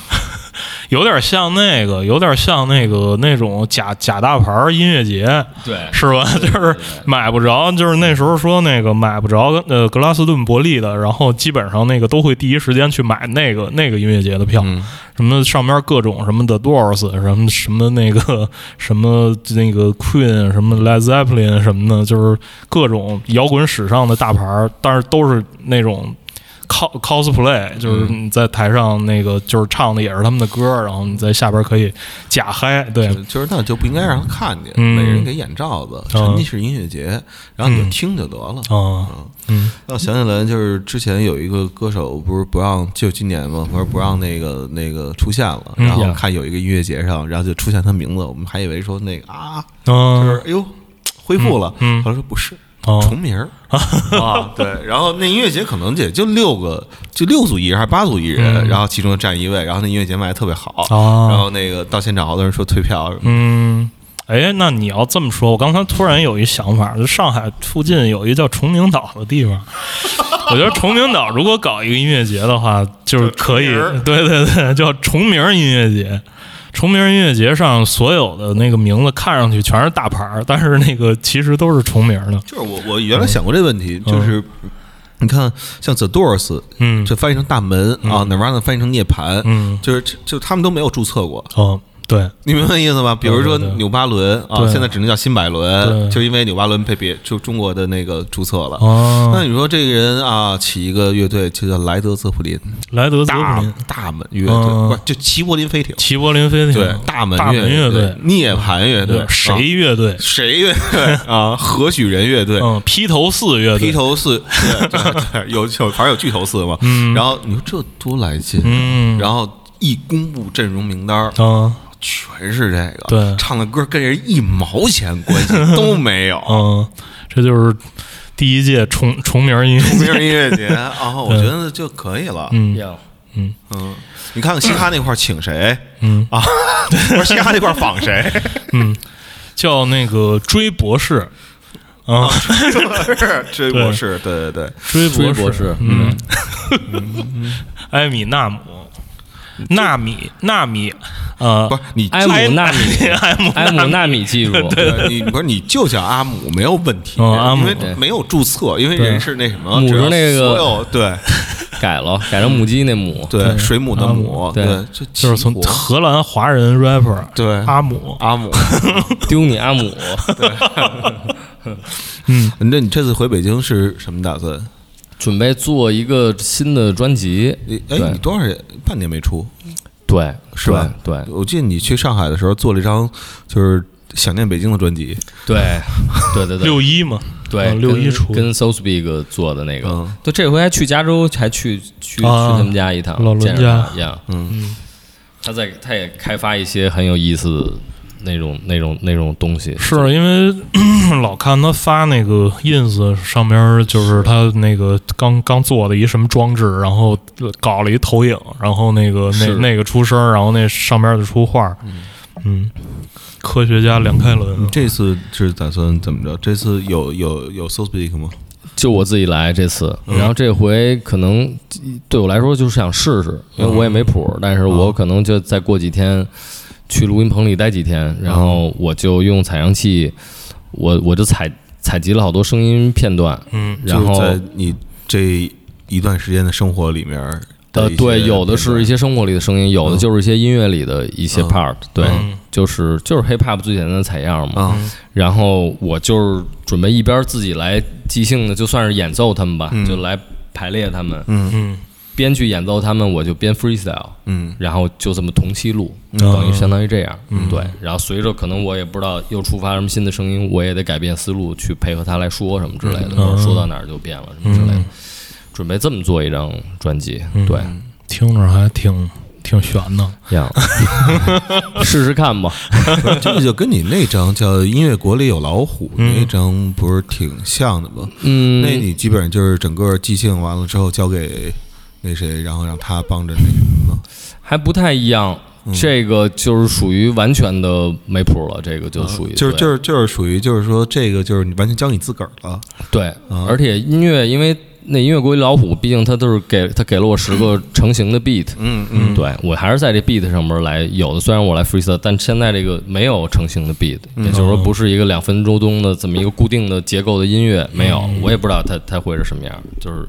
嗯，有点像那个，有点像那个那种假假大牌音乐节，对，是吧？就是买不着，就是那时候说那个买不着呃格拉斯顿伯利的，然后基本上那个都会第一时间去买那个那个音乐节的票，嗯什么上面各种什么 The Doors，什么什么那个 什么那个 Queen，什么 Led Zeppelin 什么的，就是各种摇滚史上的大牌，但是都是那种。Cos cosplay 就是你在台上那个就是唱的也是他们的歌，然后你在下边可以假嗨，对，就就是那就不应该让他看见，嗯。每人给眼罩子，沉浸式音乐节，然后你就听就得了。啊，嗯。让我想起来，就是之前有一个歌手，不是不让，就今年嘛，不是不让那个那个出现了，嗯。然后呀看有一个音乐节上，然后就出现他名字，我们还以为说那个啊，就嗯是哎呦恢复了，嗯。嗯。后来说不是。哦。重名儿。啊，对，然后那音乐节可能也就六个，就六组艺人还是八组艺人，嗯。然后其中占一位，然后那音乐节卖的特别好，啊然后那个到现场好多人说退票，嗯，哎，那你要这么说，我刚才突然有一想法，就上海附近有一个叫崇明岛的地方，我觉得崇明岛如果搞一个音乐节的话，就是可以对对对，叫崇明音乐节。崇明音乐节上所有的那个名字看上去全是大牌儿，但是那个其实都是重名的。就是我我原来想过这问题，就是你看像 The Doors，嗯。就翻译成大门啊，Nirvana 翻译成涅槃，嗯。就是就他们都没有注册过，哦，对，你明白意思吧？比如说纽巴伦啊，现在只能叫新百伦，就因为纽巴伦被别就中国的那个注册了。哦，那你说这个人啊，起一个乐队就叫莱德泽普林，莱德泽普林、大门乐队，嗯。不是就齐柏林飞艇，齐柏林飞艇、对，大门乐队。队、涅槃乐队，谁啊乐队？谁乐队？啊？何许人乐队，嗯，披头四乐队。披头四，有有反正有巨头四嘛。嗯。然后你说这多来劲，嗯，然后一公布阵容名单全是这个，对唱的歌跟人一毛钱关系 都没有。嗯，这就是第一届重重名音乐同节。名音乐节，然后我觉得就可以了。嗯呀嗯嗯，你看看嘻哈那块儿请谁嗯啊？不是嘻哈那块儿仿谁？嗯，叫那个追博士啊，是追博士，对对对，追追博博士，嗯，埃米纳姆。纳米，纳米，呃，不是你 埃姆纳米，埃姆埃姆纳米技术，对你不是你就叫阿姆没有问题，哦阿姆因为没有注册，因为人是那什么，母是那个所有对。改了，改成母鸡那母，对水母的母，对就是从荷兰华人 rapper 对。阿姆，阿姆。丢你阿姆，嗯，那你这次回北京是什么打算？准备做一个新的专辑，你哎，你多少年半年没出？对，是吧？对对。我记得你去上海的时候做了一张就是想念北京的专辑，对对对对。六一嘛，对，嗯六一跟出。跟 So Speak 做的那个。嗯，对，这回还去加州，还去去去啊他们家一趟，老伦见着家。他呀，嗯，他在他也开发一些很有意思那种那种那种东西。是因为 老看他发那个 ins 上边，就是他那个刚刚做的一什么装置，然后搞了一投影，然后那个那那个出声，然后那上边就出画。嗯，科学家梁开伦你，这次是打算怎么着？这次有有有 so speak 吗？就我自己来这次，然后这回可能对我来说就是想试试，因为我也没谱，但是我可能就再过几天去录音棚里待几天，然后我就用采样器，我我就采采集了好多声音片段，嗯然后在你这一段时间的生活里面呃对，有的是一些生活里的声音，有的嗯。就是一些音乐里的一些嗯。part，对，嗯。就是就是 hip hop 最简单的采样嘛，啊，然后我就是准备一边自己来即兴的，就算是演奏他们吧，嗯。就来排列他们，嗯。嗯边去演奏他们，我就边 freestyle，嗯然后就这么同期录，嗯等于相当于这样，嗯对。然后随着可能我也不知道又触发什么新的声音，我也得改变思路去配合他来说什么之类的，说到哪儿就变了什么之类的嗯。准备这么做一张专辑，嗯对，听着还挺挺悬的。样 试试看吧。这个就跟你那张叫《音乐国里有老虎》嗯那张不是挺像的吗？嗯，那你基本上就是整个即兴完了之后交给那谁，然后让他帮着那什么吗？还不太一样。嗯这个就是属于完全的没谱了，这个就属于对就是就是就是属于就是说这个就是你完全教你自个儿了。对，啊而且音乐，因为那音乐国里老虎，毕竟他都是给他给了我十个成型的 beat，嗯嗯对我还是在这 beat 上面来有的，虽然我来 freestyle，但现在这个没有成型的 beat，嗯也就是说不是一个两分钟中的这么一个固定的结构的音乐，没有，嗯我也不知道它它会是什么样，就是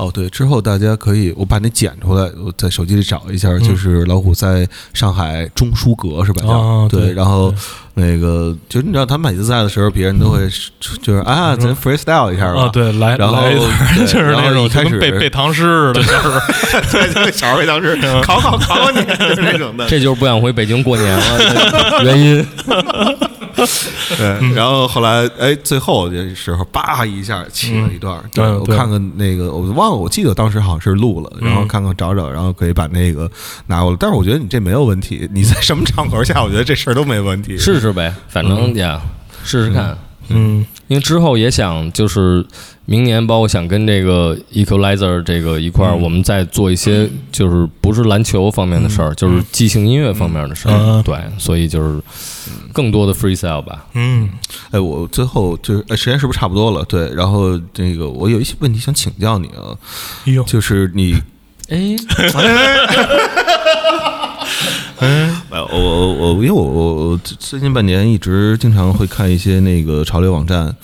哦，对，之后大家可以我把那剪出来，我在手机里找一下，嗯就是老虎在上海中书阁是吧？叫对，哦对然后那个就是你知道他们每次在的时候，别人都会就是啊，咱 freestyle 一下吧。啊，对，来然后就是然后那种开始背背唐诗似的，就是 对，小时候背唐诗考考考考你，就是那种的。这就是不想回北京过年了 原因。对，然后后来哎，最后的时候叭一下起了一段儿，对嗯对我看看那个，我忘了，我记得当时好像是录了，然后嗯看看找找，然后可以把那个拿过来。但是我觉得你这没有问题，你在什么场合下，我觉得这事儿都没问题。试试呗，反正呀，试试看。嗯因为之后也想就是明年，包括想跟这个 Equalizer 这个一块儿，嗯。我们再做一些就是不是篮球方面的事儿，就是即兴音乐方面的事儿。嗯。对，所以就是更多的 freestyle 吧。嗯。哎，我最后就是哎，时间是不是差不多了？对，然后这个我有一些问题想请教你啊，就是你哎，呃，我我我，因为我我我最近半年一直经常会看一些那个潮流网站，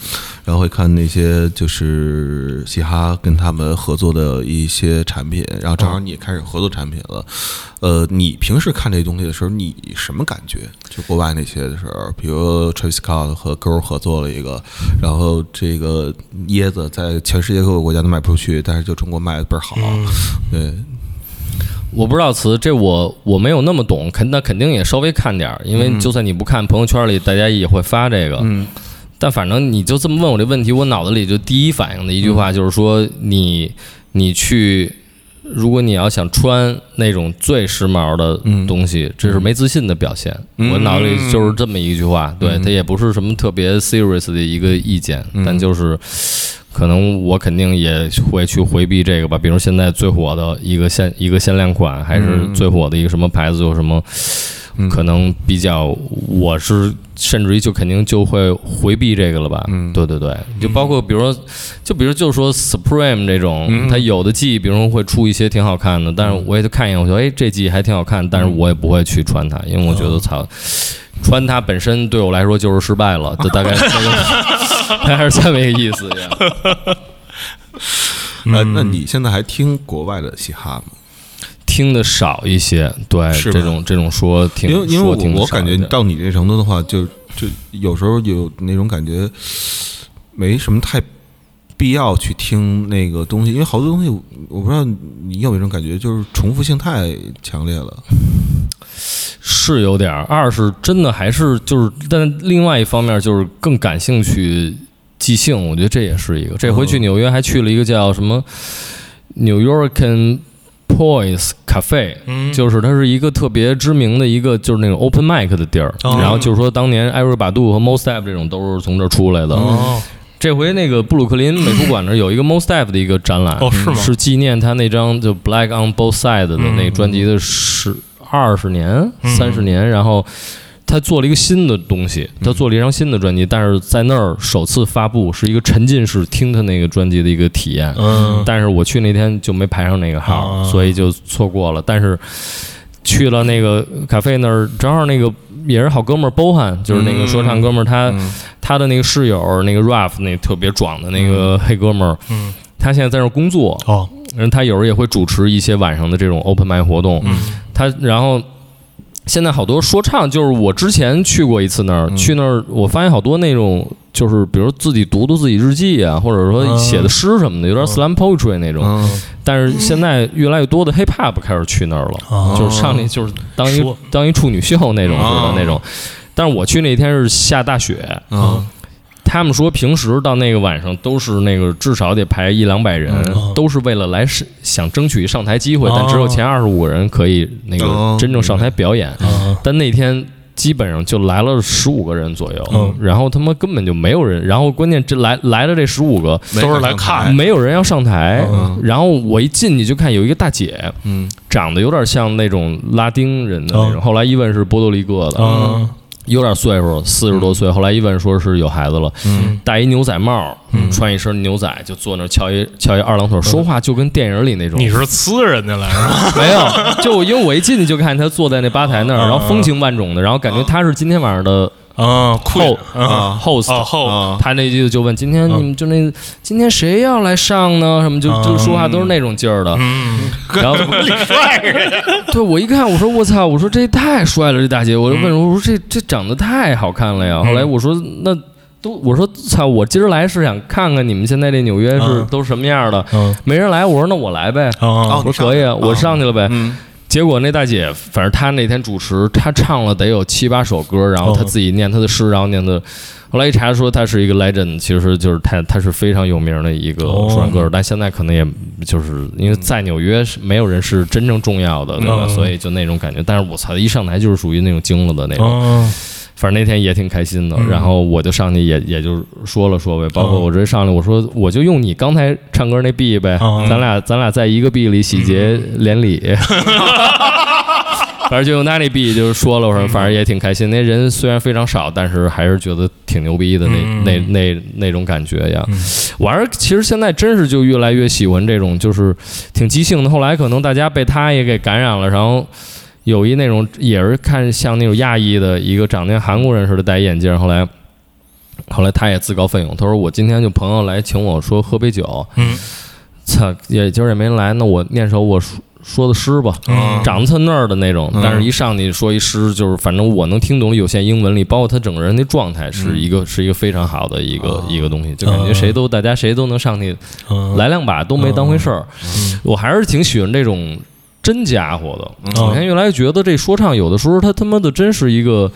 然后会看那些就是嘻哈跟他们合作的一些产品，然后正好你也开始合作产品了。呃，你平时看这东西的时候，你什么感觉？就国外那些的时候，比如 Travis Scott 和 Girl 合作了一个，然后这个椰子在全世界各个国家都卖不出去，但是就中国卖的倍儿好。嗯对，我不知道词，这我我没有那么懂，肯那肯定也稍微看点儿，因为就算你不看朋友圈里，大家也会发这个。嗯但反正你就这么问我这问题，我脑子里就第一反应的一句话就是说，你你去，如果你要想穿那种最时髦的嗯东西，这是没自信的表现。嗯我脑子里就是这么一句话，对，嗯它也不是什么特别 serious 的一个意见，嗯但就是。可能我肯定也会去回避这个吧，比如现在最火的一个限一个限量款，还是嗯最火的一个什么牌子，有什么嗯可能比较，我是甚至于就肯定就会回避这个了吧。嗯对对对，就包括比如说，就比如就说 Supreme 这种，嗯它有的季，比如说会出一些挺好看的，但是我也就看一眼，我觉得哎这季还挺好看，但是我也不会去穿它，因为我觉得操。穿它本身对我来说就是失败了，就大概这个 大概是这么一个意思呀。呃，那你现在还听国外的嘻哈吗？听的少一些，对是这种这种说听因为因为我我感觉到你这程度的话，就就有时候有那种感觉，没什么太必要去听那个东西，因为好多东西我我不知道你有没有这种感觉，就是重复性太强烈了。是有点儿，二是真的还是就是，但另外一方面就是更感兴趣即兴，我觉得这也是一个。这回去纽约还去了一个叫什么 New York Toys Cafe，嗯就是它是一个特别知名的一个就是那种 open mic 的地儿。哦然后就是说，当年艾瑞巴杜和 Mos Def 这种都是从这儿出来的。哦这回那个布鲁克林美术馆那儿有一个 Mos Def 的一个展览，哦是吗是纪念他那张就 Black on Both Sides 的那个专辑的十二十年、嗯三十年，然后。他做了一个新的东西，他做了一张新的专辑，但是在那儿首次发布是一个沉浸式听他那个专辑的一个体验。嗯。但是我去那天就没排上那个号，啊。所以就错过了。但是去了那个咖啡那儿，正好那个也是好哥们儿 Bohan，就是那个说唱哥们儿，他、嗯。他的那个室友那个 Ralph 那特别壮的那个黑哥们儿，嗯。他现在在那儿工作，哦。然后他有时候也会主持一些晚上的这种 open mic 活动。嗯。他然后现在好多说唱，就是我之前去过一次那儿，嗯。去那儿我发现好多那种就是比如自己读读自己日记啊，或者说嗯写的诗什么的，有点 slam poetry 那种。嗯。但是现在越来越多的 hip hop 开始去那儿了，哦。就是上去就是当一当一处女秀那种似的哦那种。但是我去那天是下大雪，嗯他们说平时到那个晚上都是那个至少得排一两百人，嗯。都是为了来是想争取上台机会，哦但只有前二十五个人可以那哦个真正上台表演。嗯但那天基本上就来了十五个人左右，嗯然后他妈根本就没有人，然后关键这来来的这十五个都是来看。没有人要上台，嗯。然后我一进去就看有一个大姐，嗯。长得有点像那种拉丁人的那种，嗯后来一问是波多黎各的，嗯有点岁数，四十多岁，后来一问说是有孩子了，嗯。戴一牛仔帽，嗯。穿一身牛仔，就坐那儿翘一翘一二郎腿，说话就跟电影里那种。你是呲人家来是吧？没有，就因为我一进去就看他坐在那吧台那儿，然后风情万种的，然后感觉他是今天晚上的嗯，酷 host 啊。host 哦后啊。他那句就问今天你们就那今天谁要来上呢？什么就就说话都是那种劲儿的，嗯。然后对我一看，我说我操，我说这太帅了，这大姐，我就问我说这这长得太好看了呀。后来我说那都我说操，我今儿来是想看看你们现在这纽约是嗯。都什么样的，嗯。没人来，我说那我来呗，哦我说可以啊，我上去了呗。嗯结果那大姐，反正她那天主持，她唱了得有七八首歌，然后她自己念她的诗，然后念的。后来一查说她是一个 legend，其实就是她，她是非常有名的一个哦说唱歌手，但现在可能也就是因为在纽约是没有人是真正重要的，对吧？嗯所以就那种感觉。但是我操，一上台就是属于那种惊了的那种。哦反正那天也挺开心的，嗯然后我就上去也也就说了说呗，包括我直接上来我说我就用你刚才唱歌那 B 呗，嗯咱俩咱俩在一个 B 里喜结连理。反正就用他那 B 就是说了，我说反正也挺开心。那人虽然非常少，但是还是觉得挺牛逼的那、嗯那那那种感觉呀。嗯我还是其实现在真是就越来越喜欢这种就是挺即兴的。后来可能大家被他也给感染了，然后有一那种也是看像那种亚裔的一个长得像韩国人似的戴眼镜，后来后来他也自告奋勇，他说我今天就朋友来请我说喝杯酒，嗯。操也今儿也没来，那我念首我说说的诗吧。嗯。长得特那儿的那种，嗯。但是一上去说一诗，就是反正我能听懂有限英文里，包括他整个人的状态，是一个是一个非常好的一个一个东西，就感觉谁都大家谁都能上去嗯。来两把都没当回事儿。我还是挺喜欢这种真家伙的。嗯我现在越来越觉得这说唱有的时候他他妈的真是一个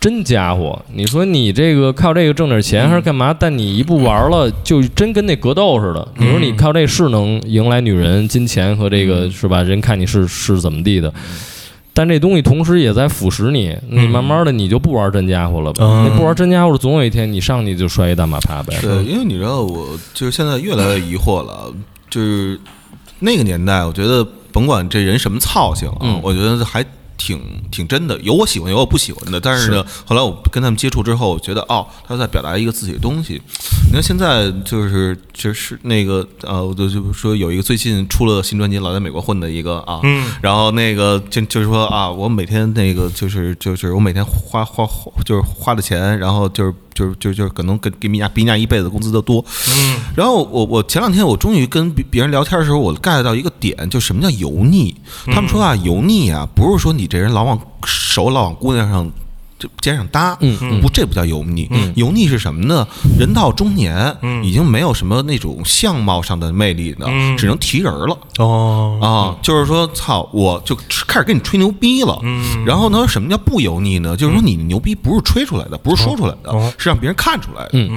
真家伙。你说你这个靠这个挣点钱还是干嘛？但你一不玩了，就真跟那格斗似的。你说你靠这是能迎来女人、金钱和这个是吧？人看你是是怎么地的。但这东西同时也在腐蚀你，你慢慢的你就不玩真家伙了吧？嗯你不玩真家伙了，总有一天你上去就摔一大马趴呗。对，因为你知道，我就是现在越来越疑惑了，就是那个年代，我觉得甭管这人什么操性啊，嗯我觉得还挺挺真的，有我喜欢，有我不喜欢的。但是呢，后来我跟他们接触之后，我觉得哦，他在表达一个自己的东西。你看现在就是就是那个呃，我就就说有一个最近出了新专辑，老在美国混的一个啊，嗯然后那个就就是说啊，我每天那个就是就是我每天花花花就是花的钱，然后就是就是就就是可能跟给米娅比人家一辈子工资都多。嗯然后我我前两天我终于跟别别人聊天的时候，我 get 到一个点，就什么叫油腻。他们说啊，油腻啊，不是说你这人老往手老往姑娘上就肩上搭，嗯嗯不，这不叫油腻。嗯油腻是什么呢？人到中年，嗯已经没有什么那种相貌上的魅力了，嗯只能提人了。哦啊，就是说，操，我就开始跟你吹牛逼了。嗯然后呢，什么叫不油腻呢？就是说你牛逼不是吹出来的，不是说出来的，哦是让别人看出来的。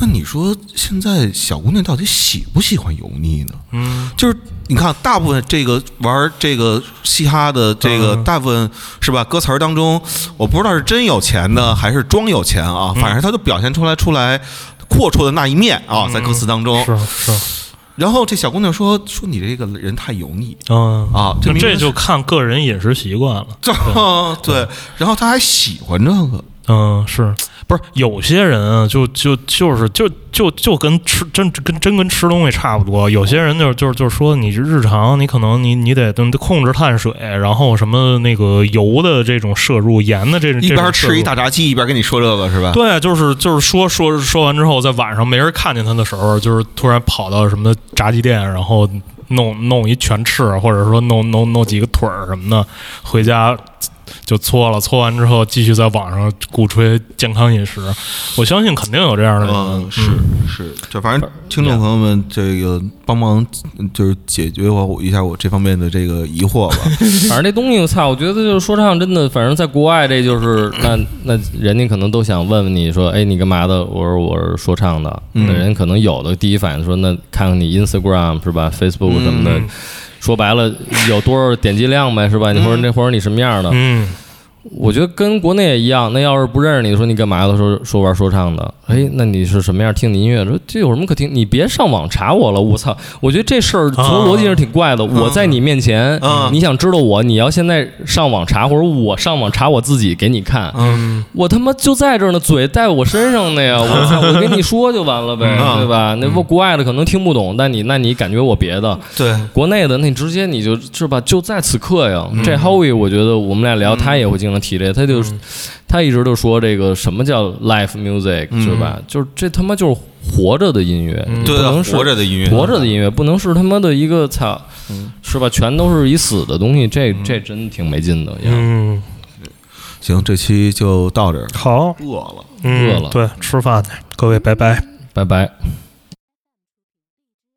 那你说现在小姑娘到底喜不喜欢油腻呢？嗯就是你看，大部分这个玩这个嘻哈的这个嗯。大部分是吧？歌词儿当中，我不知道是真有钱呢还是装有钱啊，反正他就表现出来出来阔绰的那一面啊，在歌词当中。是是，然后这小姑娘说说你这个人太油腻。嗯。啊，这那这就看个人饮食习惯了。这对，然后他还喜欢这个，嗯，是不是有些人啊，就就就是就就就跟吃真跟真跟吃东西差不多。有些人就是就是就是说，你日常你可能你你得控制碳水，然后什么那个油的这种摄入，盐的这种一边吃一大炸鸡一边跟你说这个是吧？对，就是就是说说说完之后，在晚上没人看见他的时候，就是突然跑到什么炸鸡店，然后弄弄一全翅，或者说弄弄弄几个腿儿什么的，回家就搓了，搓完之后继续在网上鼓吹健康饮食。我相信肯定有这样的人，嗯，是嗯是，就反正听众朋友们，这个帮忙就是解决我一下我这方面的这个疑惑吧。反正这东西我操，我觉得就是说唱真的，反正在国外这就是那 那人家可能都想问问你说，哎，你干嘛的？我说我是说唱的。嗯那人可能有的第一反应说，那看看你 Instagram 是吧，Facebook 什么的，嗯说白了有多少点击量呗，是吧？你或者那或者你什么样的？嗯我觉得跟国内也一样。那要是不认识你，说你干嘛的？说说玩说唱的，哎，那你是什么样？听你音乐？说这有什么可听？你别上网查我了，我操！我觉得这事儿从逻辑上挺怪的。我在你面前，嗯你想知道我，你要现在上网查，或者我上网查我自己给你看，嗯我他妈就在这儿呢，嘴在我身上呢呀！我操，我跟你说就完了呗，嗯对吧？那不国外的可能听不懂，但你那你感觉我别的，对，国内的那你直接你就是吧，就在此刻呀。这 Howie 我觉得我们俩聊，他也会经常提这，他就他一直都说这个什么叫 live music 嗯是吧？就是这他妈就是活着的音乐，嗯不对能是活着的音乐，活着的音乐，不能是他妈的一个操，是吧？全都是一死的东西，这这真挺没劲的。嗯，行，这期就到这儿。好，饿了。嗯饿了对，吃饭去，各位拜拜。拜拜。